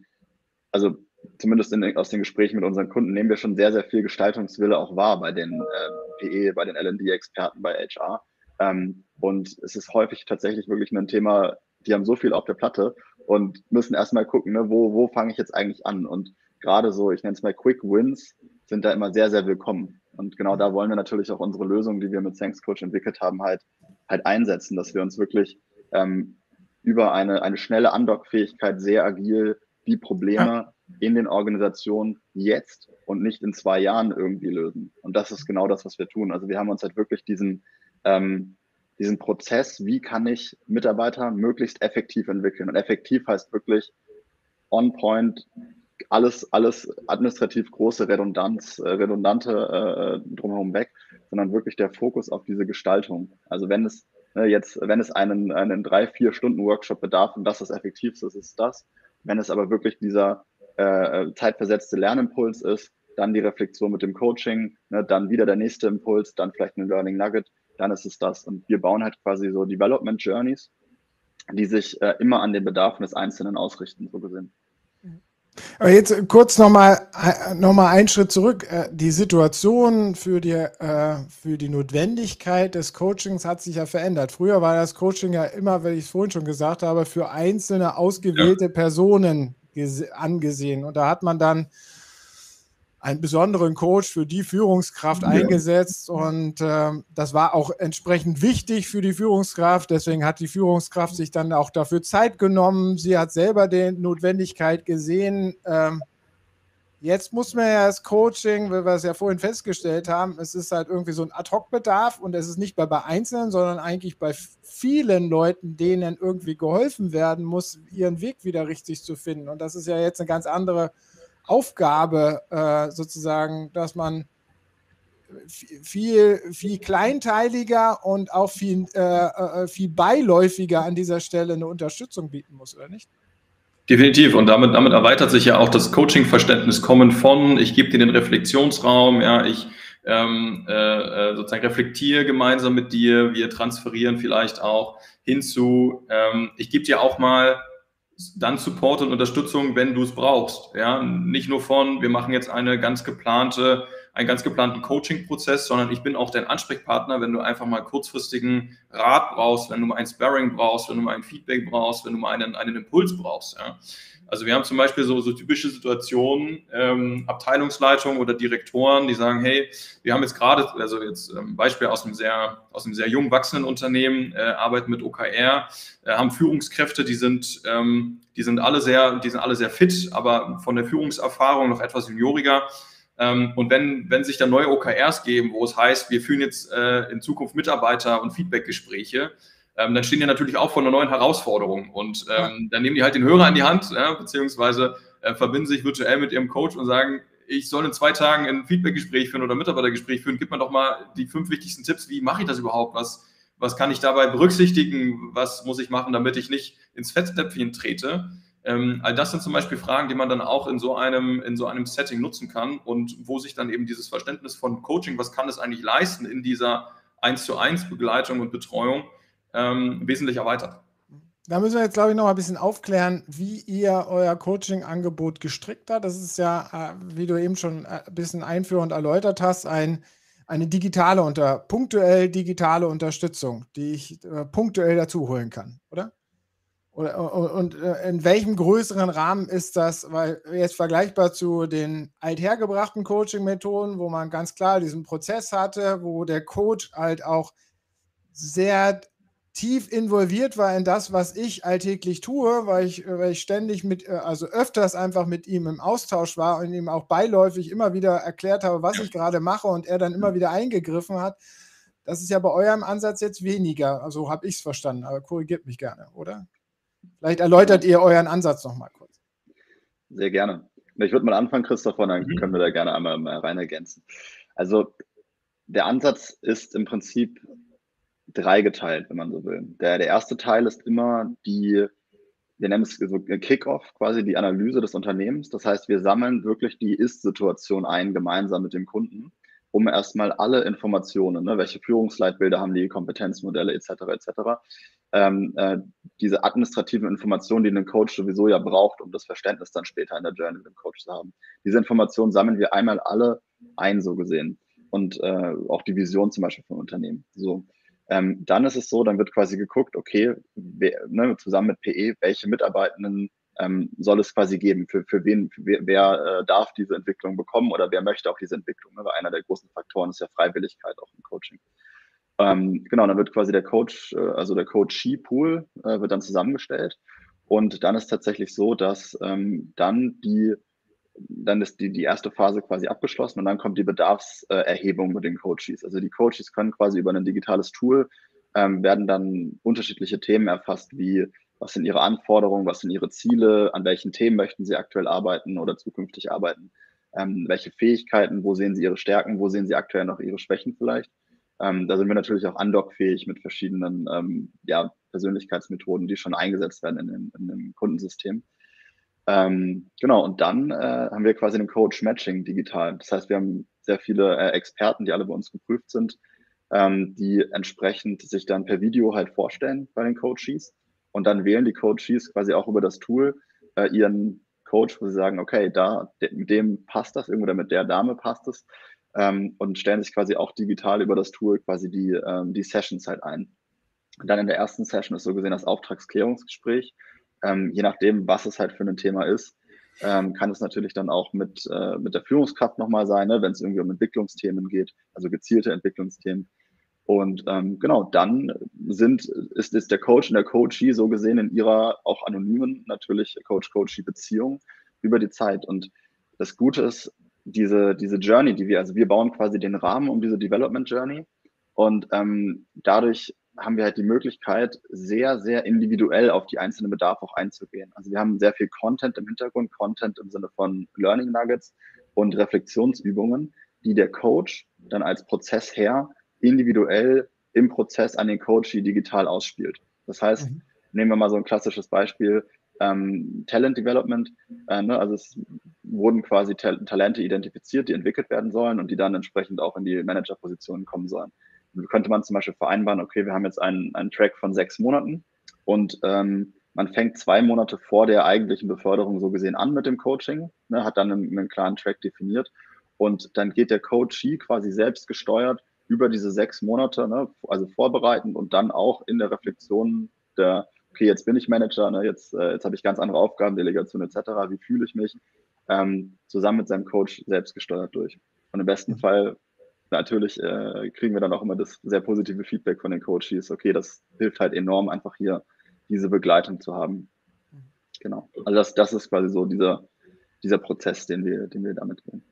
also zumindest in, aus den Gesprächen mit unseren Kunden nehmen wir schon sehr, sehr viel Gestaltungswille auch wahr bei den äh, PE, bei den LD-Experten, bei HR. Ähm, und es ist häufig tatsächlich wirklich ein Thema, die haben so viel auf der Platte und müssen erstmal gucken, ne, wo, wo fange ich jetzt eigentlich an? Und gerade so, ich nenne es mal Quick Wins, sind da immer sehr, sehr willkommen. Und genau da wollen wir natürlich auch unsere Lösung, die wir mit Thanks Coach entwickelt haben, halt, halt einsetzen, dass wir uns wirklich ähm, über eine, eine schnelle Andockfähigkeit sehr agil die Probleme in den Organisationen jetzt und nicht in zwei Jahren irgendwie lösen. Und das ist genau das, was wir tun. Also wir haben uns halt wirklich diesen, ähm, diesen Prozess, wie kann ich Mitarbeiter möglichst effektiv entwickeln. Und effektiv heißt wirklich on point, alles, alles administrativ große Redundanz, äh, redundante äh, drumherum weg, sondern wirklich der Fokus auf diese Gestaltung. Also wenn es äh, jetzt, wenn es einen, einen drei, vier Stunden Workshop bedarf und das das Effektivste ist, ist das. Wenn es aber wirklich dieser äh, zeitversetzte Lernimpuls ist, dann die Reflexion mit dem Coaching, ne, dann wieder der nächste Impuls, dann vielleicht ein Learning Nugget, dann ist es das. Und wir bauen halt quasi so Development Journeys, die sich äh, immer an den Bedarfen des Einzelnen ausrichten, so gesehen. Aber jetzt kurz nochmal noch mal einen Schritt zurück. Äh, die Situation für die, äh, für die Notwendigkeit des Coachings hat sich ja verändert. Früher war das Coaching ja immer, wie ich es vorhin schon gesagt habe, für einzelne ausgewählte ja. Personen angesehen. Und da hat man dann einen besonderen Coach für die Führungskraft ja. eingesetzt und äh, das war auch entsprechend wichtig für die Führungskraft. Deswegen hat die Führungskraft sich dann auch dafür Zeit genommen. Sie hat selber die Notwendigkeit gesehen. Ähm, jetzt muss man ja das Coaching, weil wir es ja vorhin festgestellt haben, es ist halt irgendwie so ein Ad-Hoc-Bedarf und es ist nicht bei, bei Einzelnen, sondern eigentlich bei vielen Leuten, denen irgendwie geholfen werden muss, ihren Weg wieder richtig zu finden. Und das ist ja jetzt eine ganz andere Aufgabe äh, sozusagen, dass man viel, viel kleinteiliger und auch viel, äh, äh, viel beiläufiger an dieser Stelle eine Unterstützung bieten muss, oder nicht? Definitiv. Und damit, damit erweitert sich ja auch das Coaching-Verständnis kommen von, ich gebe dir den Reflexionsraum, ja, ich ähm, äh, äh, sozusagen reflektiere gemeinsam mit dir, wir transferieren vielleicht auch hinzu, ähm, ich gebe dir auch mal dann Support und Unterstützung, wenn du es brauchst. Ja, nicht nur von, wir machen jetzt eine ganz geplante, einen ganz geplanten Coaching-Prozess, sondern ich bin auch dein Ansprechpartner, wenn du einfach mal kurzfristigen Rat brauchst, wenn du mal ein Sparring brauchst, wenn du mal ein Feedback brauchst, wenn du mal einen, einen Impuls brauchst. Ja. Also wir haben zum Beispiel so, so typische Situationen, ähm, Abteilungsleitung oder Direktoren, die sagen, hey, wir haben jetzt gerade, also jetzt ähm, Beispiel aus einem sehr, aus einem sehr jung wachsenden Unternehmen, äh, arbeiten mit OKR, äh, haben Führungskräfte, die sind, ähm, die sind alle sehr, die sind alle sehr fit, aber von der Führungserfahrung noch etwas junioriger. Ähm, und wenn, wenn sich dann neue OKRs geben, wo es heißt, wir führen jetzt äh, in Zukunft Mitarbeiter- und Feedbackgespräche, ähm, dann stehen die natürlich auch vor einer neuen Herausforderung. Und ähm, dann nehmen die halt den Hörer an die Hand, ja, beziehungsweise äh, verbinden sich virtuell mit ihrem Coach und sagen, ich soll in zwei Tagen ein Feedbackgespräch führen oder Mitarbeitergespräch führen. Gib mir doch mal die fünf wichtigsten Tipps. Wie mache ich das überhaupt? Was, was kann ich dabei berücksichtigen? Was muss ich machen, damit ich nicht ins Fettnäpfchen trete? Ähm, all das sind zum Beispiel Fragen, die man dann auch in so einem, in so einem Setting nutzen kann und wo sich dann eben dieses Verständnis von Coaching, was kann es eigentlich leisten in dieser 1 zu 1 Begleitung und Betreuung, ähm, wesentlich erweitert. Da müssen wir jetzt, glaube ich, noch ein bisschen aufklären, wie ihr euer Coaching-Angebot gestrickt habt. Das ist ja, äh, wie du eben schon äh, ein bisschen einführend erläutert hast, ein, eine digitale unter punktuell digitale Unterstützung, die ich äh, punktuell dazu holen kann, oder? Oder, und, und in welchem größeren Rahmen ist das, weil jetzt vergleichbar zu den althergebrachten Coaching-Methoden, wo man ganz klar diesen Prozess hatte, wo der Coach halt auch sehr tief involviert war in das, was ich alltäglich tue, weil ich, weil ich ständig mit, äh, also öfters einfach mit ihm im Austausch war und ihm auch beiläufig immer wieder erklärt habe, was ich gerade mache und er dann immer wieder eingegriffen hat. Das ist ja bei eurem Ansatz jetzt weniger. Also habe ich es verstanden, aber korrigiert mich gerne, oder? Vielleicht erläutert ihr euren Ansatz noch mal kurz. Sehr gerne. Ich würde mal anfangen, Christoph, und dann mhm. können wir da gerne einmal rein ergänzen. Also der Ansatz ist im Prinzip dreigeteilt, wenn man so will. Der, der erste Teil ist immer die wir nennen es so Kickoff, quasi die Analyse des Unternehmens. Das heißt, wir sammeln wirklich die Ist-Situation ein, gemeinsam mit dem Kunden, um erstmal alle Informationen, ne, welche Führungsleitbilder haben die, Kompetenzmodelle etc. etc. Ähm, äh, diese administrativen Informationen, die ein Coach sowieso ja braucht, um das Verständnis dann später in der Journey mit dem Coach zu haben. Diese Informationen sammeln wir einmal alle ein, so gesehen. Und äh, auch die Vision zum Beispiel vom Unternehmen. So. Ähm, dann ist es so, dann wird quasi geguckt, okay, wer, ne, zusammen mit PE, welche Mitarbeitenden ähm, soll es quasi geben? Für, für wen, für wer, wer äh, darf diese Entwicklung bekommen oder wer möchte auch diese Entwicklung? Ne? Weil einer der großen Faktoren ist ja Freiwilligkeit auch im Coaching. Ähm, genau, dann wird quasi der Coach, äh, also der Coachee-Pool äh, wird dann zusammengestellt. Und dann ist tatsächlich so, dass ähm, dann die dann ist die, die erste Phase quasi abgeschlossen und dann kommt die Bedarfserhebung mit den Coaches. Also die Coaches können quasi über ein digitales Tool ähm, werden dann unterschiedliche Themen erfasst, wie was sind ihre Anforderungen, was sind ihre Ziele, an welchen Themen möchten sie aktuell arbeiten oder zukünftig arbeiten, ähm, welche Fähigkeiten, wo sehen sie ihre Stärken, wo sehen sie aktuell noch ihre Schwächen vielleicht. Ähm, da sind wir natürlich auch andockfähig mit verschiedenen ähm, ja, Persönlichkeitsmethoden, die schon eingesetzt werden in, den, in dem Kundensystem. Ähm, genau, und dann äh, haben wir quasi einen Coach Matching digital. Das heißt, wir haben sehr viele äh, Experten, die alle bei uns geprüft sind, ähm, die entsprechend sich dann per Video halt vorstellen bei den Coaches. Und dann wählen die Coaches quasi auch über das Tool äh, ihren Coach, wo sie sagen, okay, da mit dem passt das irgendwo oder mit der Dame passt es. Ähm, und stellen sich quasi auch digital über das Tool quasi die, ähm, die Sessions halt ein. Und dann in der ersten Session ist so gesehen das Auftragsklärungsgespräch ähm, je nachdem, was es halt für ein Thema ist, ähm, kann es natürlich dann auch mit, äh, mit der Führungskraft nochmal sein, ne, wenn es irgendwie um Entwicklungsthemen geht, also gezielte Entwicklungsthemen. Und ähm, genau, dann sind, ist, ist der Coach und der Coachee so gesehen in ihrer auch anonymen natürlich Coach-Coachee-Beziehung über die Zeit. Und das Gute ist, diese, diese Journey, die wir, also wir bauen quasi den Rahmen um diese Development Journey und ähm, dadurch haben wir halt die Möglichkeit, sehr, sehr individuell auf die einzelnen Bedarfe auch einzugehen. Also wir haben sehr viel Content im Hintergrund, Content im Sinne von Learning Nuggets und Reflexionsübungen, die der Coach dann als Prozessherr individuell im Prozess an den Coach digital ausspielt. Das heißt, mhm. nehmen wir mal so ein klassisches Beispiel, ähm, Talent Development. Äh, ne? Also es wurden quasi Ta Talente identifiziert, die entwickelt werden sollen und die dann entsprechend auch in die Managerpositionen kommen sollen könnte man zum Beispiel vereinbaren, okay, wir haben jetzt einen, einen Track von sechs Monaten und ähm, man fängt zwei Monate vor der eigentlichen Beförderung so gesehen an mit dem Coaching, ne, hat dann einen, einen klaren Track definiert und dann geht der Coachee quasi selbst gesteuert über diese sechs Monate, ne, also vorbereitend und dann auch in der Reflexion der, okay, jetzt bin ich Manager, ne, jetzt, äh, jetzt habe ich ganz andere Aufgaben, Delegation etc., wie fühle ich mich, ähm, zusammen mit seinem Coach selbst gesteuert durch. Und im besten mhm. Fall natürlich äh, kriegen wir dann auch immer das sehr positive Feedback von den Coaches. Okay, das hilft halt enorm, einfach hier diese Begleitung zu haben. Genau. Also das, das ist quasi so dieser, dieser Prozess, den wir, den wir damit gehen.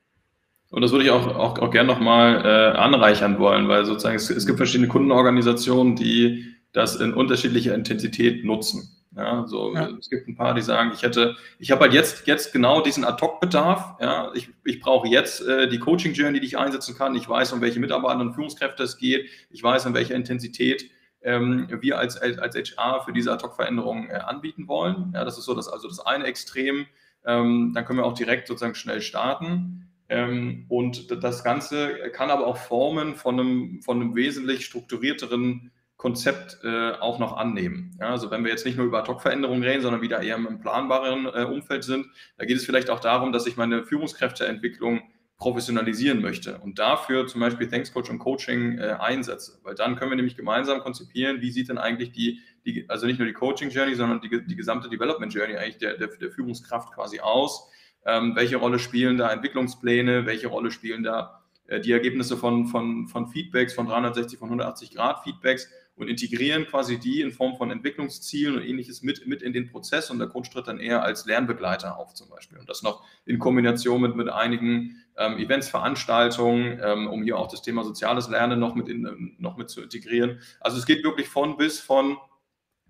Und das würde ich auch, auch, auch gerne nochmal äh, anreichern wollen, weil sozusagen es, es gibt verschiedene Kundenorganisationen, die das in unterschiedlicher Intensität nutzen. Ja, so, ja. es gibt ein paar, die sagen, ich hätte, ich habe halt jetzt, jetzt genau diesen Ad-Hoc-Bedarf. Ja, ich, ich brauche jetzt äh, die Coaching-Journey, die ich einsetzen kann. Ich weiß, um welche Mitarbeiter und Führungskräfte es geht. Ich weiß, in welcher Intensität ähm, wir als, als HR für diese Ad-Hoc-Veränderung äh, anbieten wollen. Ja, das ist so das, also das eine Extrem. Ähm, dann können wir auch direkt sozusagen schnell starten. Ähm, und das Ganze kann aber auch formen von einem, von einem wesentlich strukturierteren Konzept äh, auch noch annehmen. Ja, also wenn wir jetzt nicht nur über Ad-Hoc-Veränderungen reden, sondern wieder eher im planbaren äh, Umfeld sind, da geht es vielleicht auch darum, dass ich meine Führungskräfteentwicklung professionalisieren möchte und dafür zum Beispiel Thanks Coach und Coaching äh, einsetze, weil dann können wir nämlich gemeinsam konzipieren, wie sieht denn eigentlich die, die also nicht nur die Coaching Journey, sondern die, die gesamte Development Journey eigentlich der, der, der Führungskraft quasi aus. Ähm, welche Rolle spielen da Entwicklungspläne? Welche Rolle spielen da die Ergebnisse von, von, von Feedbacks, von 360, von 180 Grad Feedbacks? und integrieren quasi die in Form von Entwicklungszielen und ähnliches mit, mit in den Prozess und der Coach tritt dann eher als Lernbegleiter auf zum Beispiel und das noch in Kombination mit, mit einigen ähm, Events, Veranstaltungen, ähm, um hier auch das Thema soziales Lernen noch mit, in, noch mit zu integrieren. Also es geht wirklich von bis von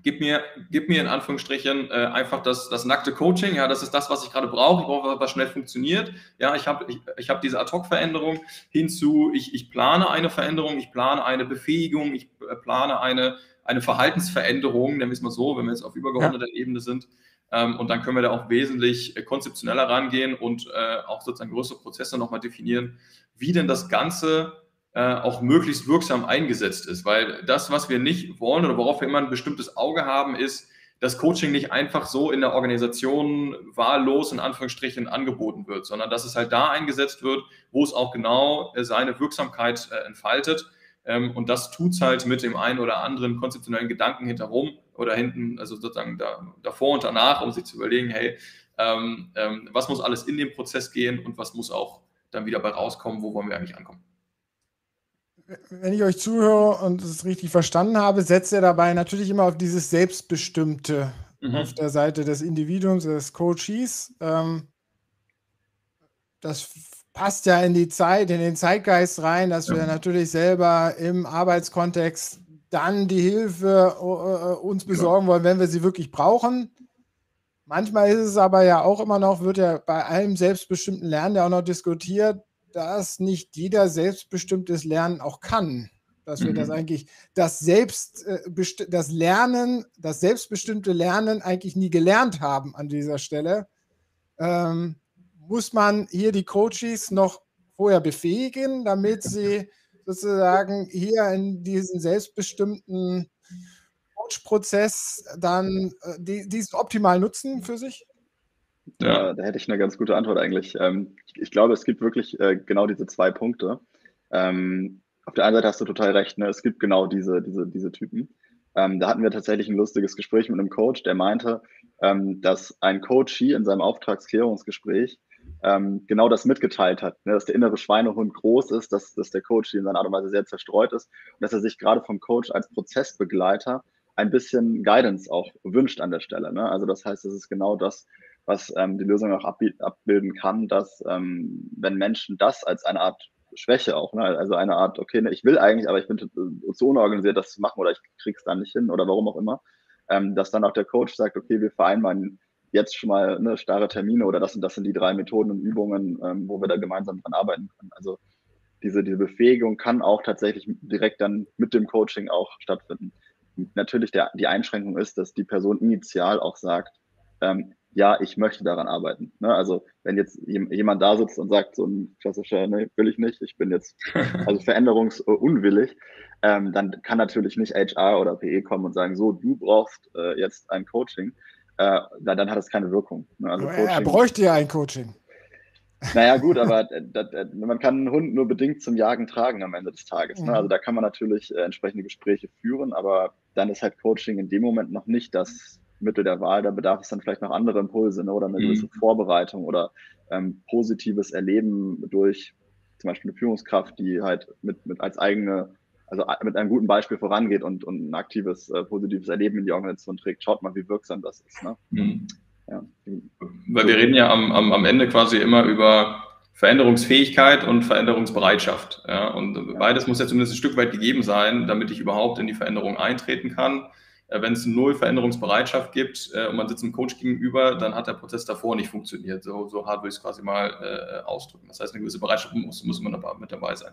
gib mir, gib mir in Anführungsstrichen äh, einfach das, das nackte Coaching. Ja, das ist das, was ich gerade brauche. Ich brauche, was schnell funktioniert. Ja, ich habe ich, ich hab diese Ad-Hoc-Veränderung hinzu, ich, ich plane eine Veränderung, ich plane eine Befähigung, ich äh, plane eine, eine Verhaltensveränderung, nennen wir es mal so, wenn wir jetzt auf übergeordneter ja. Ebene sind. Ähm, und dann können wir da auch wesentlich äh, konzeptioneller rangehen und äh, auch sozusagen größere Prozesse nochmal definieren, wie denn das Ganze auch möglichst wirksam eingesetzt ist. Weil das, was wir nicht wollen oder worauf wir immer ein bestimmtes Auge haben, ist, dass Coaching nicht einfach so in der Organisation wahllos in Anführungsstrichen angeboten wird, sondern dass es halt da eingesetzt wird, wo es auch genau äh, seine Wirksamkeit äh, entfaltet. Ähm, und das tut es halt mit dem einen oder anderen konzeptionellen Gedanken hinterrum oder hinten, also sozusagen da, davor und danach, um sich zu überlegen, hey, ähm, ähm, was muss alles in den Prozess gehen und was muss auch dann wieder bei rauskommen, wo wollen wir eigentlich ankommen wenn ich euch zuhöre und es richtig verstanden habe, setzt er dabei natürlich immer auf dieses Selbstbestimmte mhm. auf der Seite des Individuums, des Coaches. Ähm, das passt ja in die Zeit, in den Zeitgeist rein, dass wir natürlich selber im Arbeitskontext dann die Hilfe uh, uns besorgen wollen, wenn wir sie wirklich brauchen. Manchmal ist es aber ja auch immer noch, wird ja bei allem selbstbestimmten Lernen ja auch noch diskutiert, dass nicht jeder selbstbestimmtes Lernen auch kann. Dass wir das mhm. eigentlich, das Selbst, äh, das Lernen, das selbstbestimmte Lernen eigentlich nie gelernt haben an dieser Stelle. Ähm, muss man hier die Coaches noch vorher befähigen, damit sie sozusagen hier in diesen selbstbestimmten Coach-Prozess dann äh, die, diesen optimal nutzen für sich? Ja. Da hätte ich eine ganz gute Antwort eigentlich. Ähm, ich, glaube, es gibt wirklich äh, genau diese zwei Punkte. Ähm, auf der einen Seite hast du total recht, ne? es gibt genau diese, diese, diese Typen. Ähm, da hatten wir tatsächlich ein lustiges Gespräch mit einem Coach, der meinte, dass ein Coachie in seinem Auftragsklärungsgespräch genau das mitgeteilt hat, ne? dass der innere Schweinehund groß ist, dass, dass der Coach in seiner Art und Weise sehr zerstreut ist und dass er sich gerade vom Coach als Prozessbegleiter ein bisschen Guidance auch wünscht an der Stelle. Ne? Also das heißt, es ist genau das, was ähm, die Lösung auch abbilden kann, dass ähm, wenn Menschen das als eine Art Schwäche auch, ne? also eine Art, okay, ne, ich will eigentlich, aber ich bin zu unorganisiert, das zu machen oder ich krieg's dann nicht hin oder warum auch immer, ähm, dass dann auch der Coach sagt, okay, wir vereinbaren jetzt schon mal ne, starre Termine oder das sind, das sind die drei Methoden und Übungen, ähm, wo wir da gemeinsam dran arbeiten können. Also diese, diese Befähigung kann auch tatsächlich direkt dann mit dem Coaching auch stattfinden. Natürlich der, die Einschränkung ist, dass die Person initial auch sagt, ähm, ja, ich möchte daran arbeiten. Ne? Also wenn jetzt jemand da sitzt und sagt, so ein klassischer, ne, will ich nicht, ich bin jetzt also veränderungsunwillig, ähm, dann kann natürlich nicht HR oder PE kommen und sagen, so, du brauchst äh, jetzt ein Coaching. Äh, dann, dann hat es keine Wirkung. Ne? Also Coaching, er bräuchte ja ein Coaching. Naja, gut, aber man kann einen Hund nur bedingt zum Jagen tragen am Ende des Tages. Ne? Mhm. Also da kann man natürlich äh, entsprechende Gespräche führen, aber dann ist halt Coaching in dem Moment noch nicht das Mittel der Wahl. Da bedarf es dann vielleicht noch andere Impulse ne? oder eine mhm. gewisse Vorbereitung oder ähm, positives Erleben durch zum Beispiel eine Führungskraft, die halt mit, mit als eigene, also mit einem guten Beispiel vorangeht und, und ein aktives, äh, positives Erleben in die Organisation trägt. Schaut mal, wie wirksam das ist. Ne? Mhm. Ja. Weil wir reden ja am, am, am Ende quasi immer über Veränderungsfähigkeit und Veränderungsbereitschaft. Ja? Und beides muss ja zumindest ein Stück weit gegeben sein, damit ich überhaupt in die Veränderung eintreten kann. Äh, wenn es null Veränderungsbereitschaft gibt äh, und man sitzt einem Coach gegenüber, dann hat der Prozess davor nicht funktioniert. So, so hart würde ich es quasi mal äh, ausdrücken. Das heißt, eine gewisse Bereitschaft muss, muss immer mit dabei sein.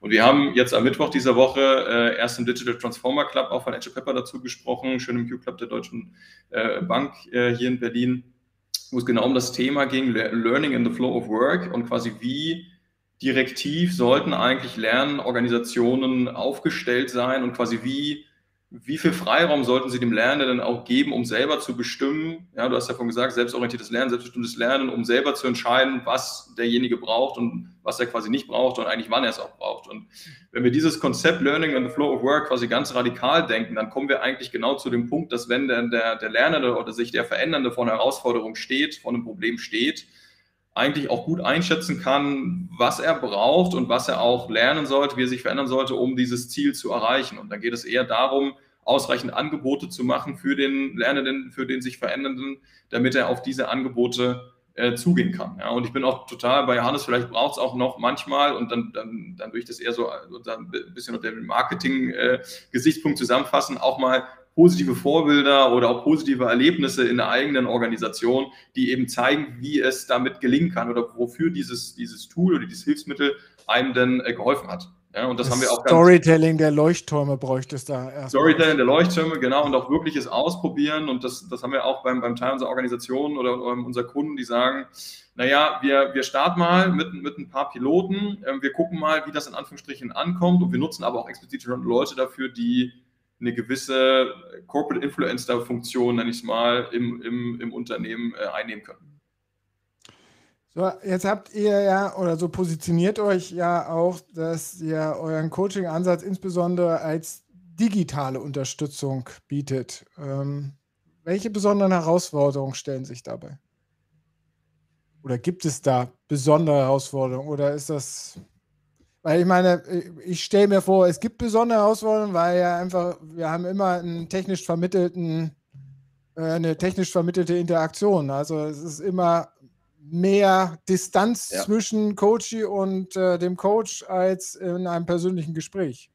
Und wir haben jetzt am Mittwoch dieser Woche äh, erst im Digital Transformer Club auch von Edge Pepper dazu gesprochen, schön im Q-Club der Deutschen äh, Bank äh, hier in Berlin, wo es genau um das Thema ging, Learning in the Flow of Work und quasi wie direktiv sollten eigentlich Lernorganisationen aufgestellt sein und quasi wie wie viel Freiraum sollten Sie dem Lernenden auch geben, um selber zu bestimmen? Ja, du hast ja vorhin gesagt, selbstorientiertes Lernen, selbstbestimmtes Lernen, um selber zu entscheiden, was derjenige braucht und was er quasi nicht braucht und eigentlich wann er es auch braucht. Und wenn wir dieses Konzept Learning and the Flow of Work quasi ganz radikal denken, dann kommen wir eigentlich genau zu dem Punkt, dass wenn der, der, der Lernende oder sich der Verändernde vor einer Herausforderung steht, vor einem Problem steht, eigentlich auch gut einschätzen kann, was er braucht und was er auch lernen sollte, wie er sich verändern sollte, um dieses Ziel zu erreichen. Und dann geht es eher darum, ausreichend Angebote zu machen für den Lernenden, für den sich Verändernden, damit er auf diese Angebote äh, zugehen kann. Ja, und ich bin auch total bei Johannes, vielleicht braucht es auch noch manchmal und dann, dann, dann würde ich das eher so, ein bisschen unter dem Marketing-Gesichtspunkt äh, zusammenfassen, auch mal positive Vorbilder oder auch positive Erlebnisse in der eigenen Organisation, die eben zeigen, wie es damit gelingen kann oder wofür dieses, dieses Tool oder dieses Hilfsmittel einem denn äh, geholfen hat. Ja, und das, das haben wir auch Storytelling der Leuchttürme bräuchte es da erst. Storytelling der Leuchttürme, genau, und auch wirkliches Ausprobieren. Und das, das haben wir auch beim, beim Teil unserer Organisation oder, oder unserer Kunden, die sagen, naja, wir, wir starten mal mit, mit ein paar Piloten, äh, wir gucken mal, wie das in Anführungsstrichen ankommt und wir nutzen aber auch explizit schon Leute dafür, die eine gewisse Corporate Influencer-Funktion, nenne ich es mal, im, im, im Unternehmen äh, einnehmen können. So, jetzt habt ihr ja oder so positioniert euch ja auch, dass ihr euren Coaching-Ansatz insbesondere als digitale Unterstützung bietet. Ähm, welche besonderen Herausforderungen stellen sich dabei? Oder gibt es da besondere Herausforderungen? Oder ist das, weil ich meine, ich stelle mir vor, es gibt besondere Herausforderungen, weil ja einfach, wir haben immer einen technisch vermittelten, äh, eine technisch vermittelte Interaktion. Also es ist immer mehr Distanz ja. zwischen Coachy und äh, dem Coach als in einem persönlichen Gespräch.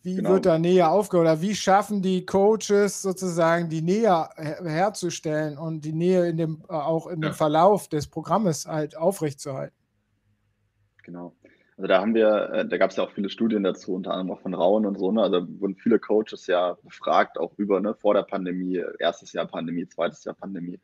Wie genau. wird da näher aufgebaut? Oder wie schaffen die Coaches sozusagen die Nähe herzustellen und die Nähe in dem, äh, auch in ja. dem Verlauf des Programmes halt aufrechtzuerhalten? Genau. Also da haben wir, äh, da gab es ja auch viele Studien dazu, unter anderem auch von Rauen und so, ne? Also wurden viele Coaches ja befragt, auch über, ne, vor der Pandemie, erstes Jahr Pandemie, zweites Jahr Pandemie.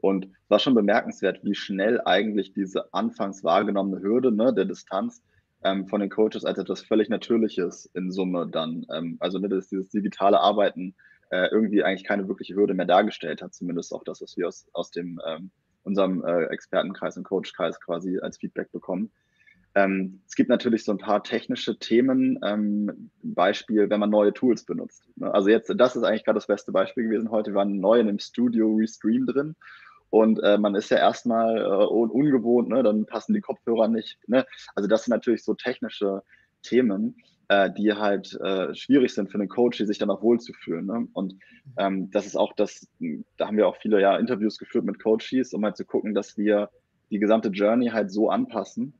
Und es war schon bemerkenswert, wie schnell eigentlich diese anfangs wahrgenommene Hürde ne, der Distanz ähm, von den Coaches als etwas völlig Natürliches in Summe dann, ähm, also ne, dass dieses digitale Arbeiten äh, irgendwie eigentlich keine wirkliche Hürde mehr dargestellt hat, zumindest auch das, was wir aus, aus dem, ähm, unserem äh, Expertenkreis und Coachkreis quasi als Feedback bekommen. Ähm, es gibt natürlich so ein paar technische Themen, ähm, Beispiel, wenn man neue Tools benutzt. Ne, also jetzt, das ist eigentlich gerade das beste Beispiel gewesen heute. Wir waren neu in dem Studio Restream drin und äh, man ist ja erstmal äh, ungewohnt, ne? dann passen die Kopfhörer nicht. Ne? Also das sind natürlich so technische Themen, äh, die halt äh, schwierig sind für einen Coach, sich dann auch wohlzufühlen. Ne? Und ähm, das ist auch das, da haben wir auch viele ja, Interviews geführt mit Coaches, um halt zu gucken, dass wir die gesamte Journey halt so anpassen,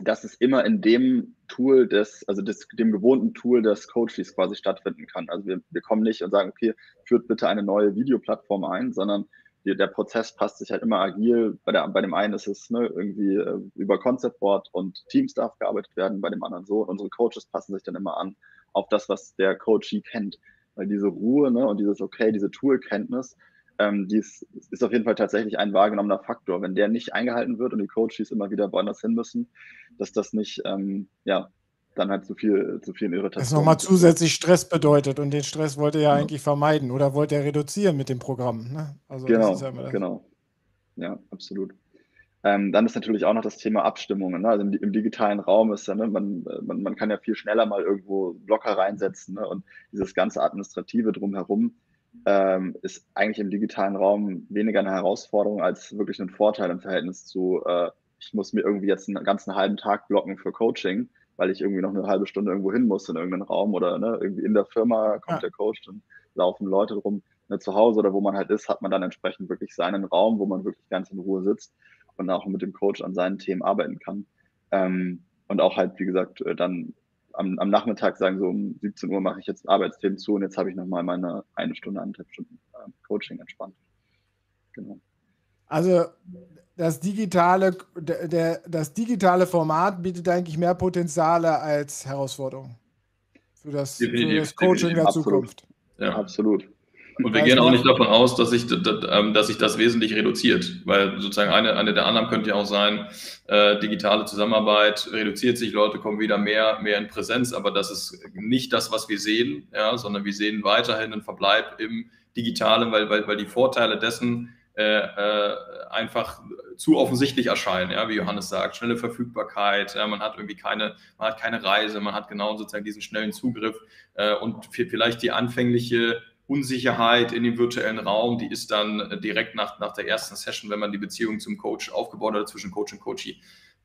dass es immer in dem Tool des, also des, dem gewohnten Tool des Coaches quasi stattfinden kann. Also wir, wir kommen nicht und sagen, okay, führt bitte eine neue Videoplattform ein, sondern die, der Prozess passt sich halt immer agil. Bei, der, bei dem einen ist es ne, irgendwie äh, über Concept Board und Teams darf gearbeitet werden, bei dem anderen so. Und unsere Coaches passen sich dann immer an auf das, was der Coachee kennt. Weil diese Ruhe ne, und dieses Okay, diese Toolkenntnis, ähm, die ist, auf jeden Fall tatsächlich ein wahrgenommener Faktor. Wenn der nicht eingehalten wird und die Coaches immer wieder woanders hin müssen, dass das nicht ähm, ja, dann halt zu viel, zu viel Irritation. Das nochmal zusätzlich Stress bedeutet und den Stress wollte er ja eigentlich vermeiden oder wollte er reduzieren mit dem Programm. Ne? Also genau, ja genau. Ja, absolut. Ähm, dann ist natürlich auch noch das Thema Abstimmungen. Ne? Also im, im, digitalen Raum ist ja, ne, man, man, man kann ja viel schneller mal irgendwo Blocker reinsetzen ne? und dieses ganze Administrative drumherum ähm, ist eigentlich im digitalen Raum weniger eine Herausforderung als wirklich ein Vorteil im Verhältnis zu, äh, ich muss mir irgendwie jetzt einen ganzen halben Tag blocken für Coaching weil ich irgendwie noch eine halbe Stunde irgendwo hin muss in irgendeinen Raum oder ne, irgendwie in der Firma kommt ja. der Coach, dann laufen Leute rum. Ne, zu Hause oder wo man halt ist, hat man dann entsprechend wirklich seinen Raum, wo man wirklich ganz in Ruhe sitzt und auch mit dem Coach an seinen Themen arbeiten kann. Ähm, und auch halt, wie gesagt, äh, dann am, am, Nachmittag sagen, so um 17 Uhr mache ich jetzt Arbeitsthemen zu und jetzt habe ich nochmal meine eine Stunde, anderthalb Stunden äh, Coaching entspannt. Genau. Also das digitale, der, das digitale Format bietet eigentlich mehr Potenziale als Herausforderungen für das, für das Coaching der Zukunft. Ja. Absolut. Und wir gehen auch nicht. davon aus, dass sich, ähm, dass sich das wesentlich reduziert, weil sozusagen eine, eine der anderen könnte ja auch sein, äh, digitale Zusammenarbeit reduziert sich, Leute kommen wieder mehr, mehr in Präsenz, aber das ist nicht das, was wir sehen, ja, sondern wir sehen weiterhin einen Verbleib im Digitalen, weil, weil, weil die Vorteile dessen äh, äh, einfach zu offensichtlich erscheinen, ja, wie Johannes sagt, schnelle Verfügbarkeit, ja, man hat irgendwie keine, man hat keine Reise, man hat genau sozusagen diesen schnellen Zugriff äh, und vielleicht die anfängliche Unsicherheit in dem virtuellen Raum, die ist dann direkt nach, nach der ersten Session, wenn man die Beziehung zum Coach aufgebaut hat, zwischen Coach und Coachee,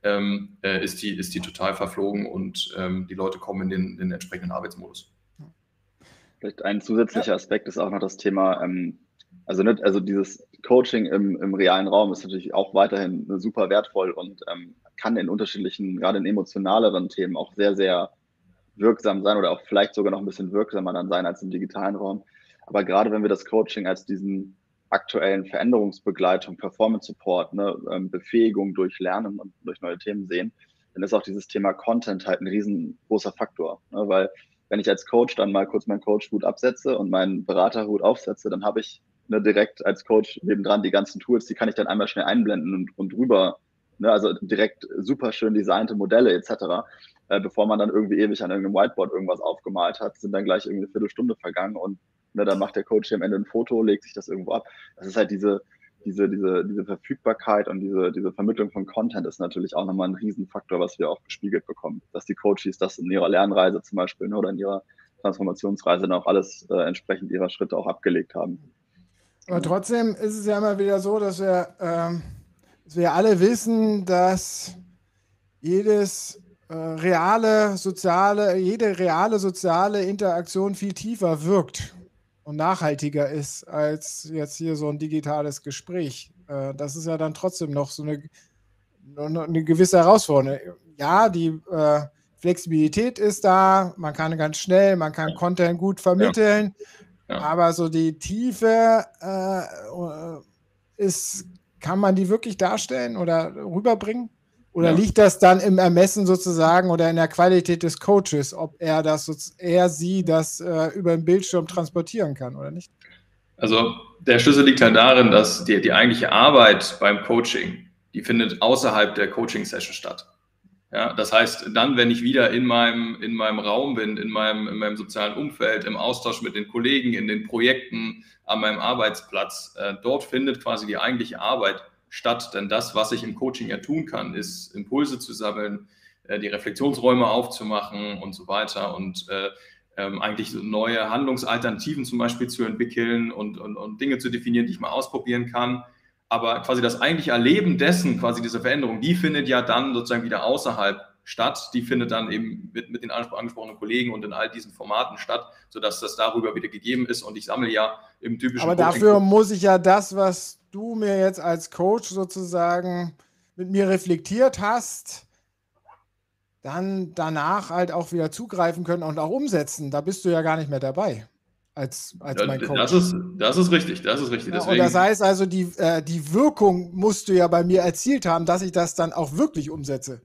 ähm, äh, ist, die, ist die total verflogen und ähm, die Leute kommen in den, in den entsprechenden Arbeitsmodus. Vielleicht ein zusätzlicher Aspekt ist auch noch das Thema, ähm, also, nicht, also dieses Coaching im, im realen Raum ist natürlich auch weiterhin super wertvoll und ähm, kann in unterschiedlichen, gerade in emotionaleren Themen auch sehr, sehr wirksam sein oder auch vielleicht sogar noch ein bisschen wirksamer dann sein als im digitalen Raum. Aber gerade wenn wir das Coaching als diesen aktuellen Veränderungsbegleitung, Performance Support, ne, ähm, Befähigung durch Lernen und durch neue Themen sehen, dann ist auch dieses Thema Content halt ein riesengroßer Faktor. Ne? Weil wenn ich als Coach dann mal kurz meinen Coach-Hut absetze und meinen Beraterhut aufsetze, dann habe ich ne, direkt als Coach nebendran die ganzen Tools, die kann ich dann einmal schnell einblenden und, und drüber, ne, also direkt super schön designte Modelle etc. Äh, bevor man dann irgendwie ewig an irgendeinem Whiteboard irgendwas aufgemalt hat, sind dann gleich irgendwie eine Viertelstunde vergangen und ne, dann macht der Coach am Ende ein Foto, legt sich das irgendwo ab. Das ist halt diese, diese, diese, diese Verfügbarkeit und diese, diese Vermittlung von Content ist natürlich auch nochmal ein Riesenfaktor, was wir auch gespiegelt bekommen. Dass die Coaches das in ihrer Lernreise zum Beispiel ne, oder in ihrer Transformationsreise dann auch alles äh, entsprechend ihrer Schritte auch abgelegt haben. Aber trotzdem ist es ja immer wieder so, dass wir, ähm, dass wir alle wissen, dass jedes äh, reale soziale, jede reale soziale Interaktion viel tiefer wirkt und nachhaltiger ist als jetzt hier so ein digitales Gespräch. Äh, das ist ja dann trotzdem noch so eine, eine gewisse Herausforderung. Ja, die äh, Flexibilität ist da, man kann ganz schnell, man kann Content gut vermitteln. Ja. Ja. Aber so die Tiefe äh, ist, kann man die wirklich darstellen oder rüberbringen? Oder ja. liegt das dann im Ermessen sozusagen oder in der Qualität des Coaches, ob er das, er sie das äh, über den Bildschirm transportieren kann oder nicht? Also der Schlüssel liegt halt darin, dass die, die eigentliche Arbeit beim Coaching, die findet außerhalb der Coaching-Session statt. Ja, das heißt, dann, wenn ich wieder in meinem, in meinem Raum bin, in meinem, in meinem sozialen Umfeld, im Austausch mit den Kollegen, in den Projekten, an meinem Arbeitsplatz, äh, dort findet quasi die eigentliche Arbeit statt. Denn das, was ich im Coaching ja tun kann, ist Impulse zu sammeln, äh, die Reflexionsräume aufzumachen und so weiter und äh, ähm, eigentlich neue Handlungsalternativen zum Beispiel zu entwickeln und, und, und Dinge zu definieren, die ich mal ausprobieren kann aber quasi das eigentliche Erleben dessen, quasi diese Veränderung, die findet ja dann sozusagen wieder außerhalb statt. Die findet dann eben mit, mit den angesprochenen Kollegen und in all diesen Formaten statt, sodass das darüber wieder gegeben ist. Und ich sammle ja im typischen. Aber Coaching dafür muss ich ja das, was du mir jetzt als Coach sozusagen mit mir reflektiert hast, dann danach halt auch wieder zugreifen können und auch umsetzen. Da bist du ja gar nicht mehr dabei als, als mein Coach. Das ist, das ist richtig, das ist richtig. Ja, und das heißt also, die, äh, die Wirkung musst du ja bei mir erzielt haben, dass ich das dann auch wirklich umsetze.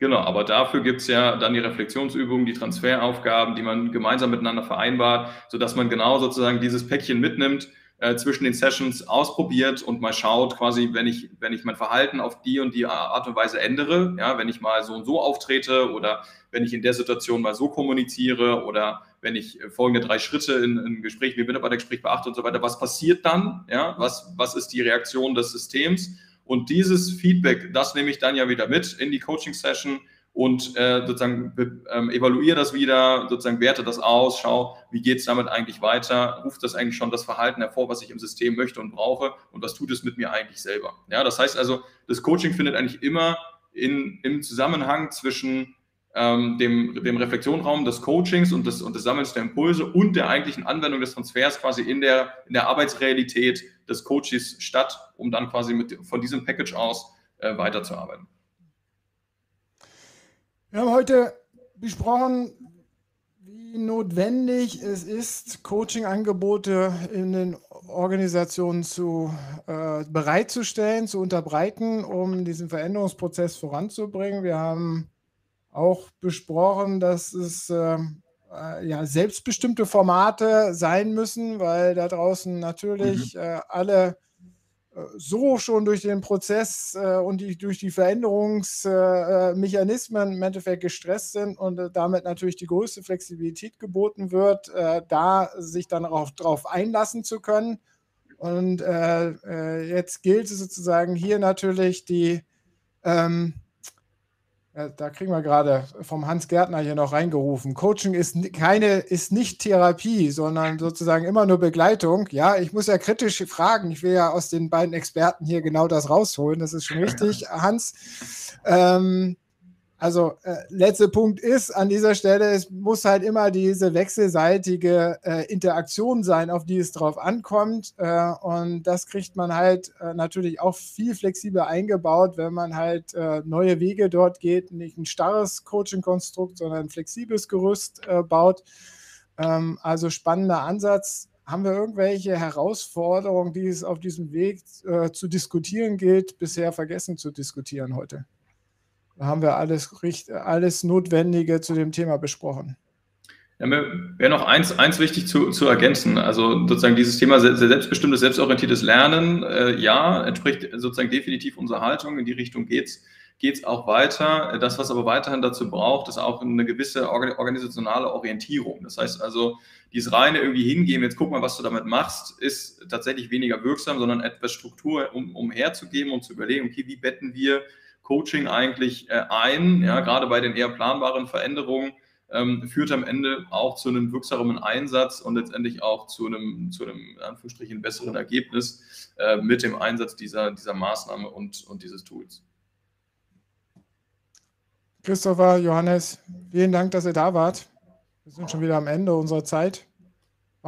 Genau, aber dafür gibt es ja dann die Reflexionsübungen, die Transferaufgaben, die man gemeinsam miteinander vereinbart, sodass man genau sozusagen dieses Päckchen mitnimmt äh, zwischen den Sessions ausprobiert und mal schaut, quasi, wenn ich, wenn ich mein Verhalten auf die und die Art und Weise ändere, ja, wenn ich mal so und so auftrete oder wenn ich in der Situation mal so kommuniziere oder wenn ich folgende drei Schritte in, in Gespräch, wie Mitarbeitergespräch beachte und so weiter, was passiert dann? Ja, was, was ist die Reaktion des Systems? Und dieses Feedback, das nehme ich dann ja wieder mit in die Coaching-Session und äh, sozusagen ähm, evaluiere das wieder, sozusagen werte das aus, schau, wie geht es damit eigentlich weiter, ruft das eigentlich schon das Verhalten hervor, was ich im System möchte und brauche und was tut es mit mir eigentlich selber. Ja, das heißt also, das Coaching findet eigentlich immer in, im Zusammenhang zwischen ähm, dem, dem Reflexionraum des Coachings und des, und des Sammelns der Impulse und der eigentlichen Anwendung des Transfers quasi in der, in der Arbeitsrealität des Coaches statt, um dann quasi mit, von diesem Package aus äh, weiterzuarbeiten. Wir haben heute besprochen, wie notwendig es ist, Coaching-Angebote in den Organisationen zu, äh, bereitzustellen, zu unterbreiten, um diesen Veränderungsprozess voranzubringen. Wir haben auch besprochen, dass es äh, äh ja, selbstbestimmte Formate sein müssen, weil da draußen natürlich mhm. äh, alle so schon durch den Prozess äh, und die, durch die Veränderungsmechanismen äh, im Endeffekt gestresst sind und äh, damit natürlich die größte Flexibilität geboten wird, äh, da sich dann auch darauf einlassen zu können. Und äh, äh, jetzt gilt es sozusagen hier natürlich die ähm, da kriegen wir gerade vom Hans Gärtner hier noch reingerufen. Coaching ist keine, ist nicht Therapie, sondern sozusagen immer nur Begleitung. Ja, ich muss ja kritisch fragen. Ich will ja aus den beiden Experten hier genau das rausholen. Das ist schon richtig, Hans. Ähm, also, äh, letzter Punkt ist an dieser Stelle, es muss halt immer diese wechselseitige äh, Interaktion sein, auf die es drauf ankommt. Äh, und das kriegt man halt äh, natürlich auch viel flexibler eingebaut, wenn man halt äh, neue Wege dort geht, nicht ein starres Coaching-Konstrukt, sondern ein flexibles Gerüst äh, baut. Ähm, also spannender Ansatz. Haben wir irgendwelche Herausforderungen, die es auf diesem Weg zu diskutieren gilt, bisher vergessen zu diskutieren heute? Haben wir alles, alles Notwendige zu dem Thema besprochen. Ja, mir wäre noch eins, eins wichtig zu, zu ergänzen. Also sozusagen dieses Thema selbstbestimmtes, selbstorientiertes Lernen, äh, ja, entspricht sozusagen definitiv unserer Haltung. In die Richtung geht's geht's auch weiter. Das, was aber weiterhin dazu braucht, ist auch eine gewisse organisationale Orientierung. Das heißt also, dieses reine irgendwie hingehen, jetzt guck mal, was du damit machst, ist tatsächlich weniger wirksam, sondern etwas Struktur um, umherzugeben, um zu überlegen, okay, wie betten wir Coaching eigentlich äh, ein, ja, gerade bei den eher planbaren Veränderungen ähm, führt am Ende auch zu einem wirksamen Einsatz und letztendlich auch zu einem, zu einem in Anführungsstrichen besseren Ergebnis äh, mit dem Einsatz dieser, dieser Maßnahme und, und dieses Tools. Christopher, Johannes, vielen Dank, dass ihr da wart. Wir sind schon wieder am Ende unserer Zeit.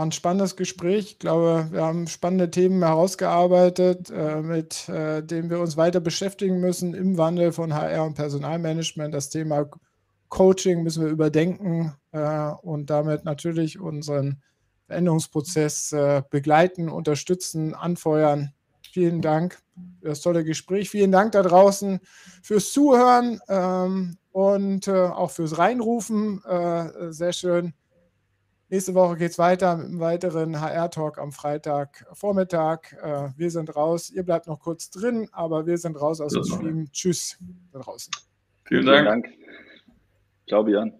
War ein spannendes Gespräch. Ich glaube, wir haben spannende Themen herausgearbeitet, äh, mit äh, denen wir uns weiter beschäftigen müssen im Wandel von HR und Personalmanagement. Das Thema Coaching müssen wir überdenken äh, und damit natürlich unseren Veränderungsprozess begleiten, unterstützen, anfeuern. Vielen Dank für das tolle Gespräch. Vielen Dank da draußen fürs Zuhören ähm, und auch fürs Reinrufen. Sehr schön. Nächste Woche geht es weiter mit einem weiteren HR-Talk am Freitagvormittag. Äh, wir sind raus. Ihr bleibt noch kurz drin, aber wir sind raus aus dem Stream. Tschüss da draußen. Vielen Dank. Vielen Dank. Ciao, Björn.